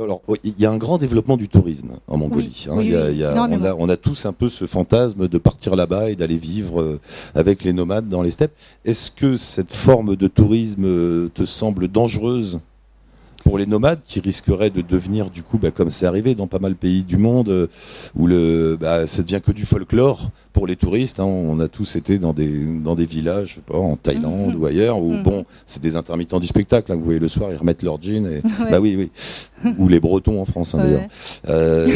alors, il y a un grand développement du tourisme en Mongolie. on, a, tous un peu ce fantasme de partir là-bas et d'aller vivre euh, avec les nomades dans les steppes. Est-ce que cette forme de tourisme euh, te semble dangereuse pour les nomades qui risqueraient de devenir du coup, bah, comme c'est arrivé dans pas mal de pays du monde, euh, où le, bah, ça devient que du folklore pour les touristes. Hein. on a tous été dans des, dans des villages, pas, en Thaïlande mhm. ou ailleurs, où mhm. bon, c'est des intermittents du spectacle. Hein. vous voyez le soir, ils remettent leur jean. Et, *laughs* Bah oui, oui. ou les Bretons en France, hein, d'ailleurs. Euh,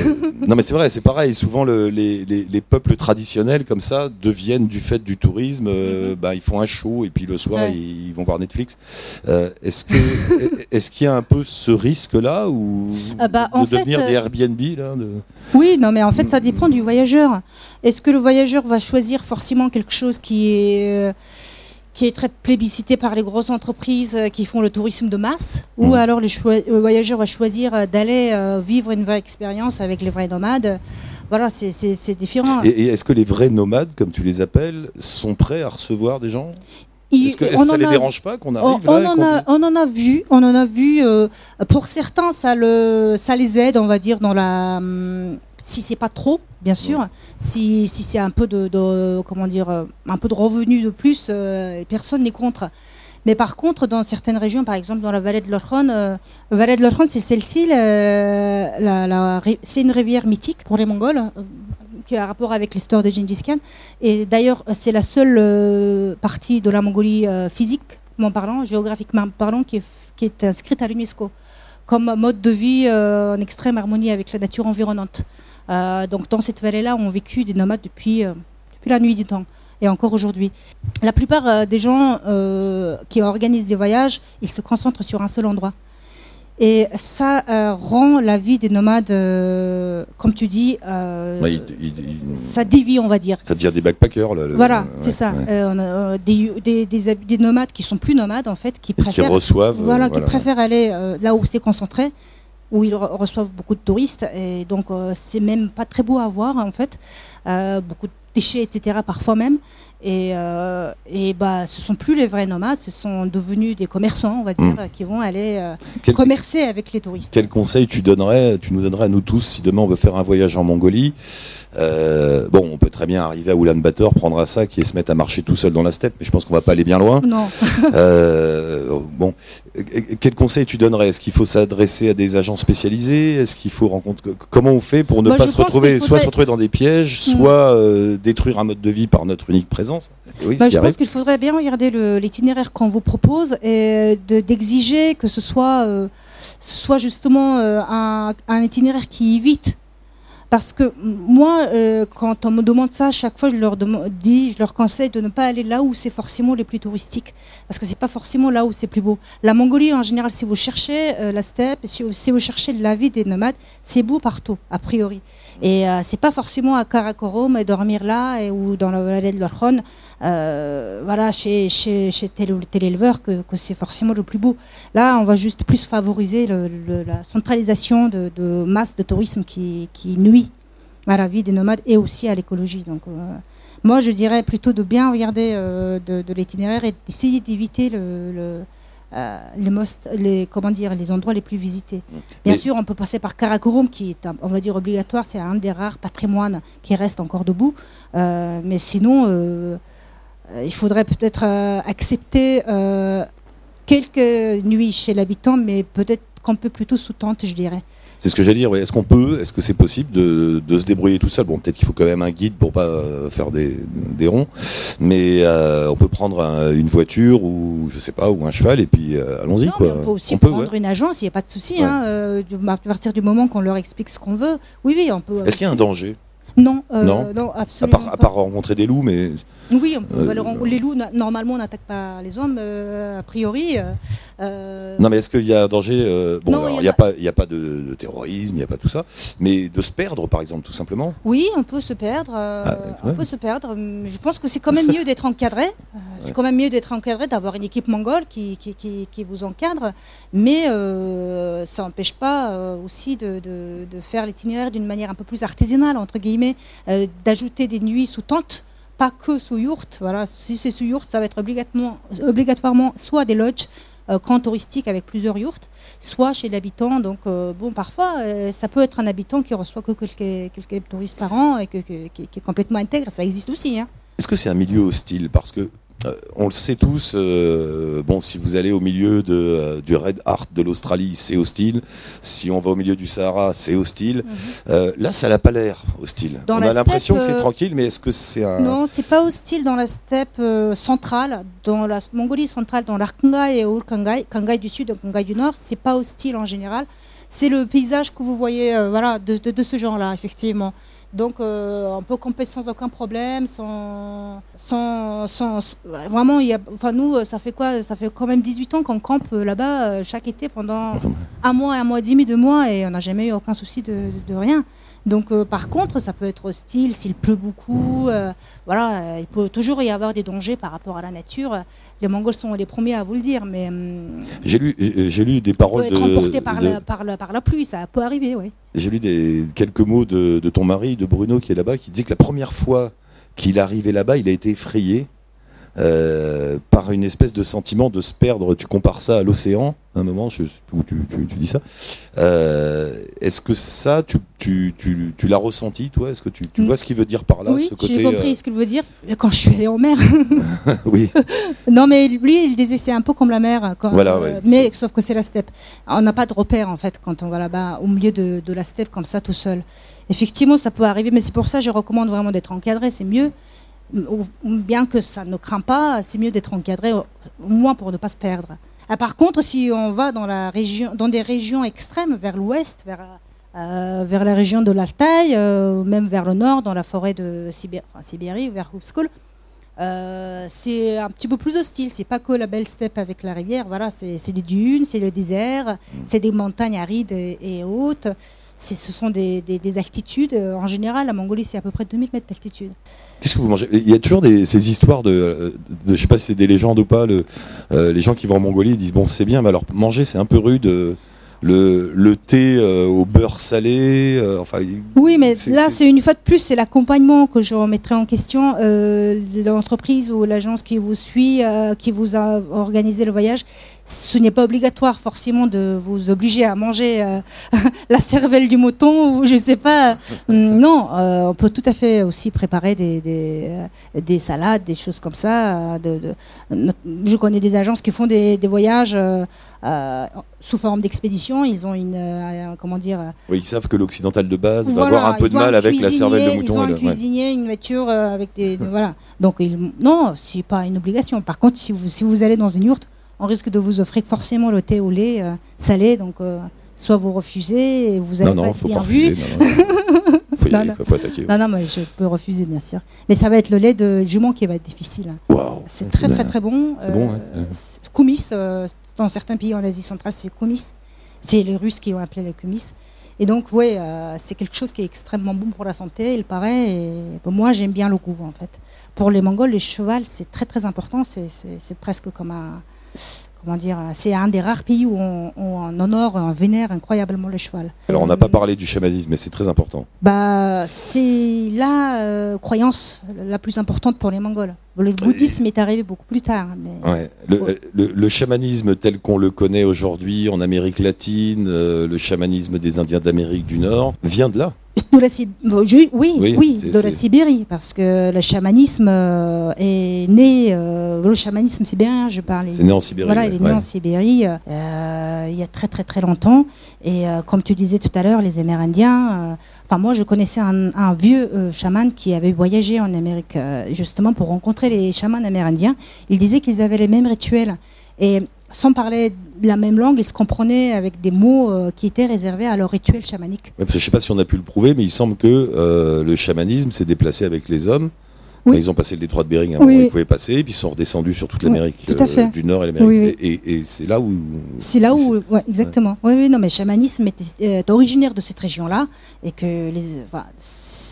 non, mais c'est vrai, c'est pareil. Souvent, le, les, les, les, peuples traditionnels comme ça deviennent du fait du tourisme. Euh, mhm. bah, ils font un show et puis le soir, ils, vont voir Netflix. Euh, est-ce que, est-ce qu'il y a un peu ce risque-là ou ah bah, de devenir des Airbnb là Oui, non, mais en fait, ça dépend du voyageur. Est-ce que le voyageur va choisir forcément quelque chose qui est, euh, qui est très plébiscité par les grosses entreprises euh, qui font le tourisme de masse Ou mmh. alors le, voyageur va choisir euh, d'aller vivre une vraie expérience avec les vrais nomades? Voilà, c'est différent. Et, est-ce que les vrais nomades, comme tu les appelles, sont prêts à recevoir des gens? Est-ce que ça ne les dérange pas qu'on arrive on, là en a, on en a vu, on en a vu. pour certains, ça, le, ça les aide, on va dire, dans la, hum, si c'est pas trop, bien sûr, si, si c'est un peu de, comment dire, euh, un peu de revenus de plus, euh, personne n'est contre. Mais par contre, dans certaines régions, par exemple dans la vallée de l'Orkhon, euh, la vallée de l'Orkhon, c'est celle-ci, c'est une rivière mythique pour les Mongols, qui a un rapport avec l'histoire de Gengis Khan. Et d'ailleurs, c'est la seule partie de la Mongolie physiquement parlant, géographiquement parlant, qui est, qui est inscrite à l'UNESCO comme mode de vie en extrême harmonie avec la nature environnante. Euh, donc dans cette vallée-là ont vécu des nomades depuis, euh, depuis la nuit du temps et encore aujourd'hui. La plupart euh, des gens qui organisent des voyages, ils se concentrent sur un seul endroit. Et ça rend la vie des nomades, comme tu dis, ça dévie, on va dire. Ça devient des backpackers. voilà, c'est ça. des, des, nomades qui sont plus nomades, en fait, qui préfèrent, qui reçoivent, voilà, qui préfèrent aller là où c'est concentré où ils reçoivent beaucoup de touristes et donc euh, c'est même pas très beau à voir en fait, euh, beaucoup de déchets etc parfois même et, euh, et bah ce sont plus les vrais nomades, ce sont devenus des commerçants on va dire hmm. qui vont aller commercer avec les touristes. Quel conseil tu donnerais, tu nous donnerais à nous tous si demain on veut faire un voyage en Mongolie euh, bon, on peut très bien arriver à Ulaanbaatar, prendre un sac et se mettre à marcher tout seul dans la steppe, mais je pense qu'on va pas aller bien loin. Non. *laughs* euh, bon, quel conseil tu donnerais? Est-ce qu'il faut s'adresser à des agents spécialisés? Est-ce qu'il faut rencontrer Comment on fait pour ne pas se retrouver, soit se retrouver dans des pièges, hmm. soit euh, détruire un mode de vie par notre unique présence? Oui, bah, Je pense qu'il faudrait bien regarder l'itinéraire qu'on vous propose et d'exiger que ce soit, euh, soit justement euh, un, un itinéraire qui évite parce que moi, euh, quand on me demande ça, à chaque fois, je leur dis, je leur conseille de ne pas aller là où c'est forcément les plus touristiques. Parce que c'est pas forcément là où c'est plus beau. La Mongolie, en général, si vous cherchez euh, la steppe, si vous, cherchez la vie des nomades, c'est beau partout, a priori. Et euh, c'est pas forcément à Karakorum et dormir là ou dans la vallée de l'Orkhon euh, voilà, chez, chez, chez tel éleveur que, c'est forcément le plus beau. Là, on va juste plus favoriser la centralisation de, masse de tourisme qui, nuit à la vie des nomades et aussi à l'écologie. Donc, euh, moi, je dirais plutôt de bien regarder euh, de, l'itinéraire et d'essayer d'éviter le euh, les, most, les, comment dire, les endroits les plus visités. Bien sûr, on peut passer par Karakorum, qui est, on va dire, obligatoire. C'est un des rares patrimoines qui reste encore debout. Euh, mais sinon, euh, il faudrait peut-être accepter quelques nuits chez l'habitant, mais peut-être qu'on peut plutôt sous tente, je dirais. C'est ce que j'allais dire. Est-ce qu'on peut, est-ce que c'est possible de, se débrouiller tout seul? Bon, peut-être qu'il faut quand même un guide pour pas faire des, ronds, mais on peut prendre une voiture ou je sais pas ou un cheval et puis allons-y quoi. On peut aussi prendre une agence, il n'y a pas de souci. Hein, à partir du moment qu'on leur explique ce qu'on veut, oui, oui, on peut. Est-ce qu'il y a un danger? Non, euh, Non? non, À absolument part, à pas. part rencontrer des loups, mais Oui, on peut- Euh, le- les loups, normalement, on n'attaque pas les hommes, euh, a priori. euh, euh, non, mais est-ce qu'il y a un danger euh, Bon, Non, alors, il n'y a, pas, a de, de terrorisme, il n'y a pas tout ça, mais de se perdre, par exemple, tout simplement. Oui, on peut se perdre. euh, Ah, On peut se perdre. Je pense que c'est quand même mieux d'être encadré. euh, C'est Ouais. quand même mieux d'être encadré, d'avoir une équipe mongole qui, qui, qui- qui vous encadre. Mais euh, ça n'empêche pas euh, aussi de, de- de faire l'itinéraire d'une manière un peu plus artisanale, entre guillemets, euh, d'ajouter des nuits sous tente. Pas que sous yourte. Voilà. Si c'est sous yourte, ça va être obligatoirement, obligatoirement soit des lodges, euh, camps touristiques avec plusieurs yourtes, soit chez l'habitant. Donc, euh, bon, parfois, euh, ça peut être un habitant qui reçoit que quelques, touristes par an et qui, est complètement intègre. Ça existe aussi. Hein. Est-ce que c'est un milieu hostile? Parce que on le sait tous. euh, bon, si vous allez au milieu de, euh, du Red Heart de l'Australie, c'est hostile. Si on va au milieu du Sahara, c'est hostile. Euh, là, ça n'a pas l'air hostile. Dans on la a l'impression que c'est euh, tranquille, mais est-ce que c'est un Non, c'est pas hostile dans la steppe euh, centrale, dans la Mongolie centrale, dans l'Arkhangai et au Kangai, Kangai du sud et Kangai du nord. C'est pas hostile en général. C'est le paysage que vous voyez, euh, voilà, de, de- de ce genre-là, effectivement. Donc, euh, on peut camper sans aucun problème, sans, sans, sans- vraiment, il y a, enfin nous, euh, ça fait quoi Ça fait quand même 18 ans qu'on campe euh, là-bas chaque été pendant un mois, un mois et demi, deux mois, et on n'a jamais eu aucun souci de, de- de rien. Donc, euh, par contre, ça peut être hostile s'il pleut beaucoup. euh, voilà, il peut toujours y avoir des dangers par rapport à la nature. Les Mongols sont les premiers à vous le dire, mais hum, J'ai lu, euh, j'ai lu des on peut paroles être de, emporté par, de- la, par, la, par la pluie, ça peut arriver, oui. J'ai lu des, quelques mots de, de ton mari, de Bruno, qui est là-bas, qui disait que la première fois qu'il arrivait là-bas, il a été effrayé euh, par une espèce de sentiment de se perdre. Tu compares ça à l'océan, un moment, je, où tu, tu- tu dis ça. Euh, Est-ce que ça, tu, l'as ressenti, toi? Est-ce que tu, Mm. vois ce qu'il veut dire par là oui, j'ai compris euh, ce qu'il veut dire quand je suis allée en mer. *laughs* *laughs* oui, non, mais lui, il disait c'est un peu comme la mer. Quand, Voilà, ouais, mais sauf que c'est la steppe. On n'a pas de repère, en fait, quand on va là-bas, au milieu de, de la steppe, comme ça, tout seul. Effectivement, ça peut arriver, mais c'est pour ça que je recommande vraiment d'être encadré, c'est mieux. Bien que ça ne craint pas, c'est mieux d'être encadré, au moins pour ne pas se perdre. Ah, par contre, si on va dans, la région, dans des régions extrêmes, vers l'ouest, vers, euh, vers la région de l'Altaï, euh, ou même vers le nord, dans la forêt de Sibé- enfin, Sibérie, vers Hoopskol, euh, c'est un petit peu plus hostile. C'est pas que la belle steppe avec la rivière. Voilà, c'est c'est des dunes, c'est le désert, c'est des montagnes arides et, et hautes. Ce sont des, des- des altitudes. Euh, En général, la Mongolie, c'est à peu près 2000 mètres d'altitude. Qu'est-ce que vous mangez? Il y a toujours des, ces histoires de, euh, je sais pas si c'est des légendes ou pas. Le, euh, les gens qui vont en Mongolie ils disent bon c'est bien, mais alors manger c'est un peu rude. le, le thé euh, au beurre salé, euh, enfin. Oui, mais là, c'est- une fois de plus, c'est l'accompagnement que je remettrai en question. L'entreprise ou l'agence qui vous suit, qui vous a organisé le voyage, ce n'est pas obligatoire forcément de vous obliger à manger euh, *laughs* la cervelle du mouton ou je sais pas. *laughs* Non, euh, on peut tout à fait aussi préparer des, des, euh, des salades, des choses comme ça. de- de- notre- je connais des agences qui font des, des voyages euh, sous forme d'expédition. Ils ont une, comment dire, Oui, ils savent que l'occidental de base va avoir un peu de mal avec la cervelle de mouton. Ils ont un le- ouais. cuisinier, une voiture avec des, *laughs* voilà. Donc ils, non, c'est pas une obligation. Par contre, si vous si vous allez dans une yourte, on risque de vous offrir forcément le thé au lait euh, salé. Donc euh, soit vous refusez et vous allez Non, pas non, faut bien pas refuser. non, non. *laughs* Faut y aller, attaquer. ouais. Non, non, mais je peux refuser bien sûr. Mais ça va être le lait de jument qui va être difficile. hein. Waouh. C'est très très très bon. C'est bon, ouais. Koumis, euh, dans certains pays en Asie centrale, c'est koumis. C'est les Russes qui ont appelé le koumis. Et donc, euh, c'est quelque chose qui est extrêmement bon pour la santé, il paraît. Et bon, moi, j'aime bien le goût, en fait. Pour les Mongols, le cheval, c'est très très important. C'est presque comme un. Comment dire C'est un des rares pays où on, honore, on vénère incroyablement le cheval. Alors on n'a pas parlé du chamanisme, mais c'est très important. Bah, c'est la euh, croyance la plus importante pour les Mongols. Le bouddhisme est arrivé beaucoup plus tard. Mais... Ouais. Le, Ouais. le- le chamanisme tel qu'on le connaît aujourd'hui en Amérique latine, euh, le chamanisme des Indiens d'Amérique du Nord, vient de là. De la Sib- je- oui, Oui, oui, de la Sibérie, parce que le chamanisme euh, est né, euh, le chamanisme sibérien, je parle. C'est né en Sibérie. Voilà, il est né Ouais. en Sibérie euh, il y a très très très longtemps. Et euh, comme tu disais tout à l'heure, les Amérindiens. euh, Enfin, moi, je connaissais un, un vieux euh, chaman qui avait voyagé en Amérique euh, justement pour rencontrer les chamans amérindiens. Il disait qu'ils avaient les mêmes rituels. Et sans parler la même langue, ils se comprenaient avec des mots euh, qui étaient réservés à leur rituel chamanique. je ne sais pas si on a pu le prouver, mais il semble que euh, le chamanisme s'est déplacé avec les hommes. Ils ont passé le détroit de Bering, avant ils pouvaient passer, puis ils sont redescendus sur toute l'Amérique euh, du Nord et l'Amérique. Et, c'est là où. C'est là où, exactement. Oui, oui, non, mais le chamanisme est, originaire de cette région-là, et que les,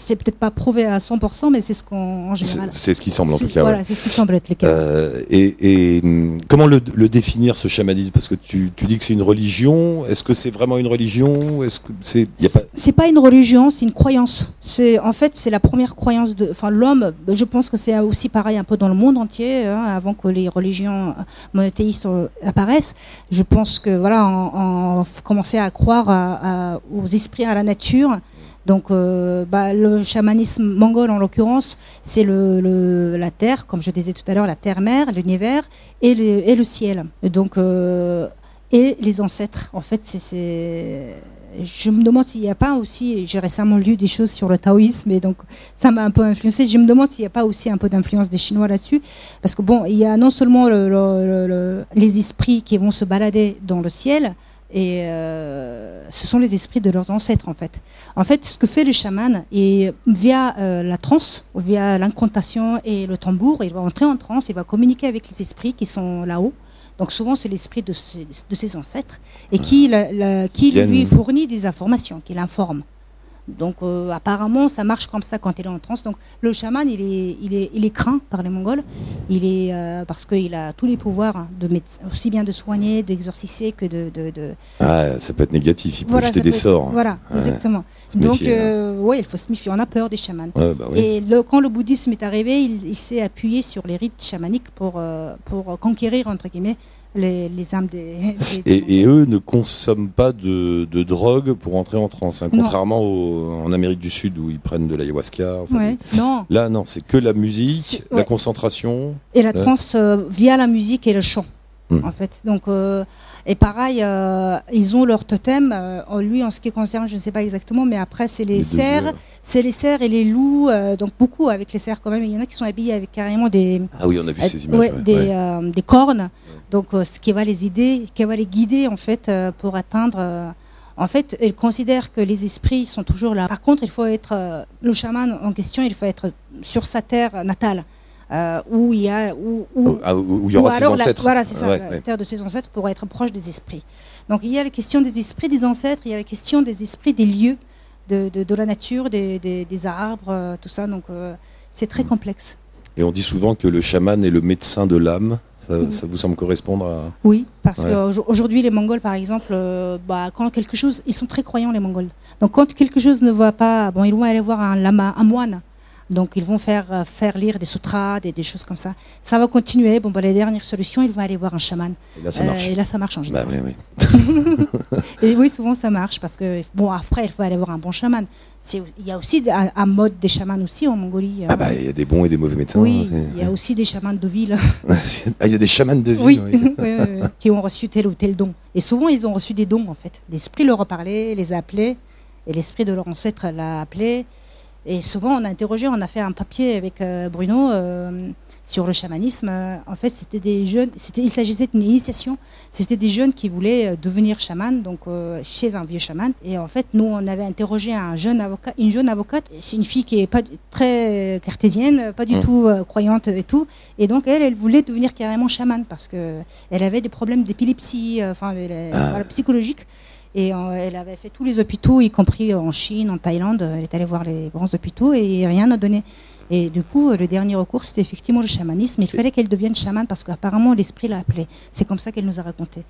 c'est peut-être pas prouvé à 100%, mais c'est ce qu'on en général. C'est ce qui semble en tout cas. Voilà, c'est ce qui semble être le cas. Euh, et, hum, comment le, définir ce chamanisme? Parce que tu, dis que c'est une religion. Est-ce que c'est vraiment une religion? Est-ce que c'est pas... C'est pas une religion, c'est une croyance. C'est en fait c'est la première croyance de. Enfin l'homme. Je pense que c'est aussi pareil un peu dans le monde entier, hein, avant que les religions monothéistes euh, apparaissent. Je pense que voilà, on, on commençait à croire aux esprits, à la nature. Donc euh, bah, le chamanisme mongol en l'occurrence, c'est le, la terre, comme je disais tout à l'heure, la terre-mère, l'univers et le, et le ciel. Et donc euh, et les ancêtres. En fait, c'est je me demande s'il n'y a pas aussi, j'ai récemment lu des choses sur le taoïsme et donc ça m'a un peu influencé. Je me demande s'il n'y a pas aussi un peu d'influence des Chinois là-dessus, parce que bon, il y a non seulement les esprits qui vont se balader dans le ciel, et euh, ce sont les esprits de leurs ancêtres, en fait. En fait, ce que fait le chaman, et via euh, la transe, via l'incantation et le tambour, il va entrer en transe, il va communiquer avec les esprits qui sont là-haut. Donc souvent, c'est l'esprit de, ses ancêtres, et qui, qui lui fournit des informations, qui l'informe. Donc euh, apparemment, ça marche comme ça quand il est en transe. Donc le chaman, il est, il est, il est craint par les Mongols. Il est euh, parce qu'il a tous les pouvoirs hein, de aussi bien de soigner, d'exorciser que de, de, Ah, ça peut être négatif. Il peut jeter des sorts. Voilà, exactement. Donc euh, ouais, il faut se méfier. On a peur des chamans. Bah Et quand le bouddhisme est arrivé, il, il s'est appuyé sur les rites chamaniques pour pour conquérir entre guillemets les, âmes des. et, eux ne consomment pas de, drogue pour entrer en transe, hein, contrairement en Amérique du Sud où ils prennent de l'ayahuasca. non. Là, non, c'est que la musique, la concentration. Et la transe euh, via la musique et le chant, hmm. en fait. Donc. Euh, et pareil, euh, ils ont leur totem. lui, en ce qui concerne, je ne sais pas exactement, mais après, c'est les, cerfs, c'est les cerfs et les loups. donc beaucoup avec les cerfs quand même. Il y en a qui sont habillés avec carrément des. Ah oui, on a vu ces images. Des, des, cornes. Donc, euh, ce qui va les aider, qui va les guider en fait euh, pour atteindre. Euh, en fait, ils considèrent que les esprits sont toujours là. Par contre, il faut être le chaman en question. Il faut être sur sa terre natale. où il y a où, où, ah, il y aura ses ancêtres. voilà, c'est ça, la terre de ses ancêtres pour être proche des esprits. Donc il y a la question des esprits des ancêtres, il y a la question des esprits des lieux, de, de, la nature, des, des, arbres, tout ça. Donc c'est très complexe. Et on dit souvent que le chaman est le médecin de l'âme. Ça, vous semble correspondre à... Oui, parce qu'aujourd'hui, les Mongols, par exemple, euh, bah, quand quelque chose, ils sont très croyants, les Mongols. Donc, quand quelque chose ne va pas, bon, ils vont aller voir un lama, un moine. Donc, ils vont faire, euh, faire lire des sutras, des, choses comme ça. Ça va continuer. Bon, bah, les dernières solutions, ils vont aller voir un chaman. Et là, ça marche. Euh, et là, ça marche en bah général. oui, oui. *laughs* *laughs* et oui, souvent, ça marche parce que, bon, après, il faut aller voir un bon chaman il y a aussi un, mode des chamans aussi en Mongolie. Ah bah il y a des bons et des mauvais médecins. Oui, il y a aussi des chamans de ville. *laughs* ah, il y a des chamans de ville. *laughs* Oui, qui ont reçu tel ou tel don. Et souvent ils ont reçu des dons en fait. L'esprit leur a parlé, les a appelés, et l'esprit de leur ancêtre l'a appelé. Et souvent on a interrogé, on a fait un papier avec euh, Bruno. Euh, sur le chamanisme. Euh, en fait, c'était des jeunes, c'était, il s'agissait d'une initiation. C'était des jeunes qui voulaient euh, devenir chaman, donc euh, chez un vieux chaman. Et en fait, nous, on avait interrogé un jeune avocat, une jeune avocate. C'est une fille qui est pas très cartésienne, pas du mmh. tout croyante et tout. Et donc, elle, elle voulait devenir carrément chaman parce que elle avait des problèmes d'épilepsie, enfin, ah. psychologiques. Et elle avait fait tous les hôpitaux, y compris en Chine, en Thaïlande. Elle est allée voir les grands hôpitaux et rien n'a donné. Et du coup, le dernier recours, c'était effectivement le chamanisme. Il fallait qu'elle devienne chamane parce qu'apparemment, l'esprit l'a appelée. C'est comme ça qu'elle nous a raconté.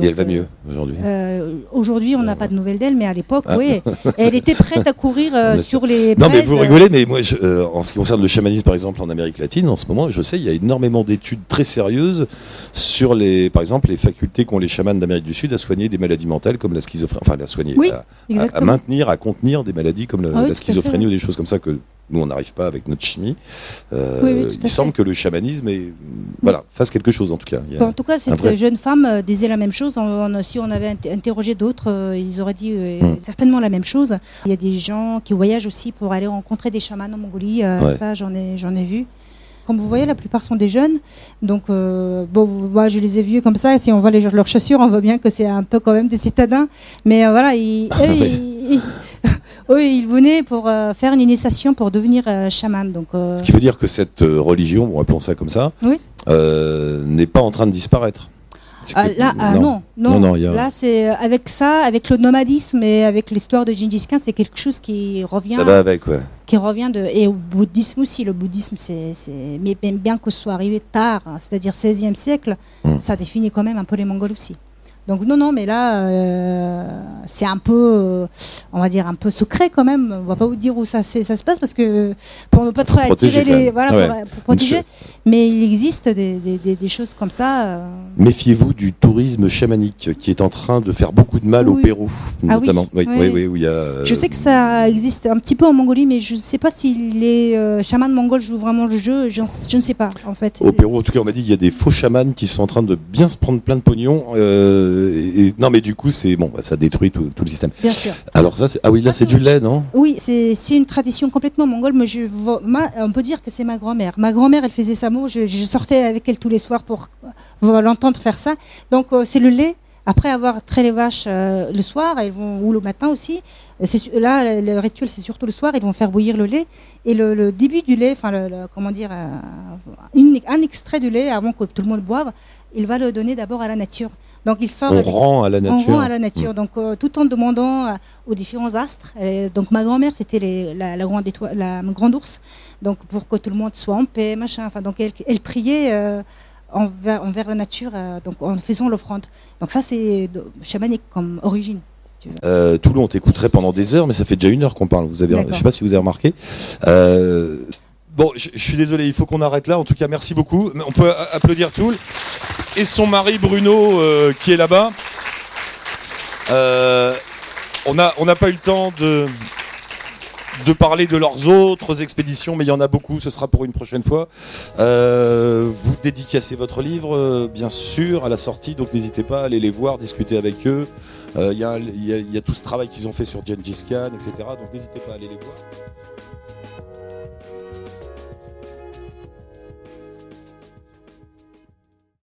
et elle va mieux aujourd'hui euh, Aujourd'hui, on n'a pas de nouvelles d'elle, mais à l'époque, ah. oui, *laughs* elle était prête à courir euh, sur les. Non, mais vous rigolez, mais moi, euh, en ce qui concerne le chamanisme, par exemple, en Amérique latine, en ce moment, je sais, il y a énormément d'études très sérieuses sur, les, par exemple, les facultés qu'ont les chamans d'Amérique du Sud à soigner des maladies mentales comme la schizophrénie, enfin, à soigner, à, maintenir, à contenir des maladies comme la, ah schizophrénie ou des choses comme ça que nous on n'arrive pas avec notre chimie. Euh, il semble que le chamanisme est, voilà, fasse quelque chose en tout cas. en tout cas, cette jeune femme euh, disait la même chose. si on avait interrogé d'autres, euh, ils auraient dit hmm. certainement la même chose. Il y a des gens qui voyagent aussi pour aller rencontrer des chamans en Mongolie. Ça, j'en ai, j'en ai vu. Comme vous voyez, la plupart sont des jeunes. Donc, euh, bon, je les ai vus comme ça. Et si on voit les, leurs chaussures, on voit bien que c'est un peu quand même des citadins. Mais euh, voilà, ils, Ah, *laughs* eux, ils, ils- eux, ils venaient pour euh, faire une initiation pour devenir chaman. Donc, Ce qui veut dire que cette religion, on appelons ça comme ça, Oui. n'est pas en train de disparaître. Ah, là, ah, non, non, Non, a- Là, c'est euh, avec ça, avec le nomadisme et avec l'histoire de Gengis Khan, c'est quelque chose qui revient. Ça va avec, ouais. qui revient de et au bouddhisme aussi le bouddhisme c'est mais bien- que ce soit arrivé tard hein, c'est-à-dire 16e siècle Mm. ça définit quand même un peu les mongols aussi donc non non mais là euh, c'est un peu euh, on va dire un peu secret quand même on va pas vous dire où ça se passe parce que pour ne pas trop attirer les voilà Ouais. pour, pour protéger mais il existe des, des, des- des choses comme ça euh, Méfiez-vous du tourisme chamanique qui est en train de faire beaucoup de mal au. Pérou, Ah notamment. Oui, oui. oui, oui, où il y a, je sais que ça existe un petit peu en Mongolie mais je sais pas si les euh, chamans mongols jouent vraiment le jeu je ne sais pas en fait Au Pérou, en tout cas, on m'a dit qu'il y a des faux chamans qui sont en train de bien se prendre plein de pognon. euh, et, et- non, mais du coup, c'est bon, bah, ça détruit tout, tout le système. bien sûr Alors ça, c'est- ah oui, là, c'est du lait, non? Oui, c'est une tradition complètement mongole, mais je, vois- ma- on peut dire que c'est ma grand-mère. Ma grand-mère, elle faisait ça, moi, je, je sortais avec elle tous les soirs pour l'entendre faire ça. Donc, euh, c'est le lait. Après avoir trait les vaches euh, le soir, elles vont, ou le matin aussi, euh, là, le rituel, c'est surtout le soir, ils vont faire bouillir le lait. Et le, le début du lait, enfin, le- le- comment dire, euh, une- un extrait du lait avant que tout le monde boive, il va le donner d'abord à la nature. Donc, il sort On avec- rend à la on nature. rend à la nature. Donc, euh, tout en demandant euh, aux différents astres. Et donc, ma grand-mère, c'était la, la grande étoile, la grande ours. Donc, pour que tout le monde soit en paix, machin. Enfin, donc, elle, elle priait euh, envers, envers la nature, euh, donc en faisant l'offrande. Donc, ça, c'est chamanique comme origine. si tu veux. Euh, Toulon, on t'écouterait pendant des heures, mais ça fait déjà une heure qu'on parle. Vous avez, je sais pas si vous avez remarqué. Euh, bon, je, suis désolé, il faut qu'on arrête là. En tout cas, merci beaucoup. On peut a- applaudir Toul et son mari Bruno euh, qui est là-bas. Euh, on n'a on pas eu le temps de de parler de leurs autres expéditions, mais il y en a beaucoup, ce sera pour une prochaine fois. Euh, vous dédicacez votre livre, euh, bien sûr, à la sortie, donc n'hésitez pas à aller les voir, discuter avec eux. Euh, Il y, a- y a tout ce travail qu'ils ont fait sur Gengis Khan, etc. Donc n'hésitez pas à aller les voir.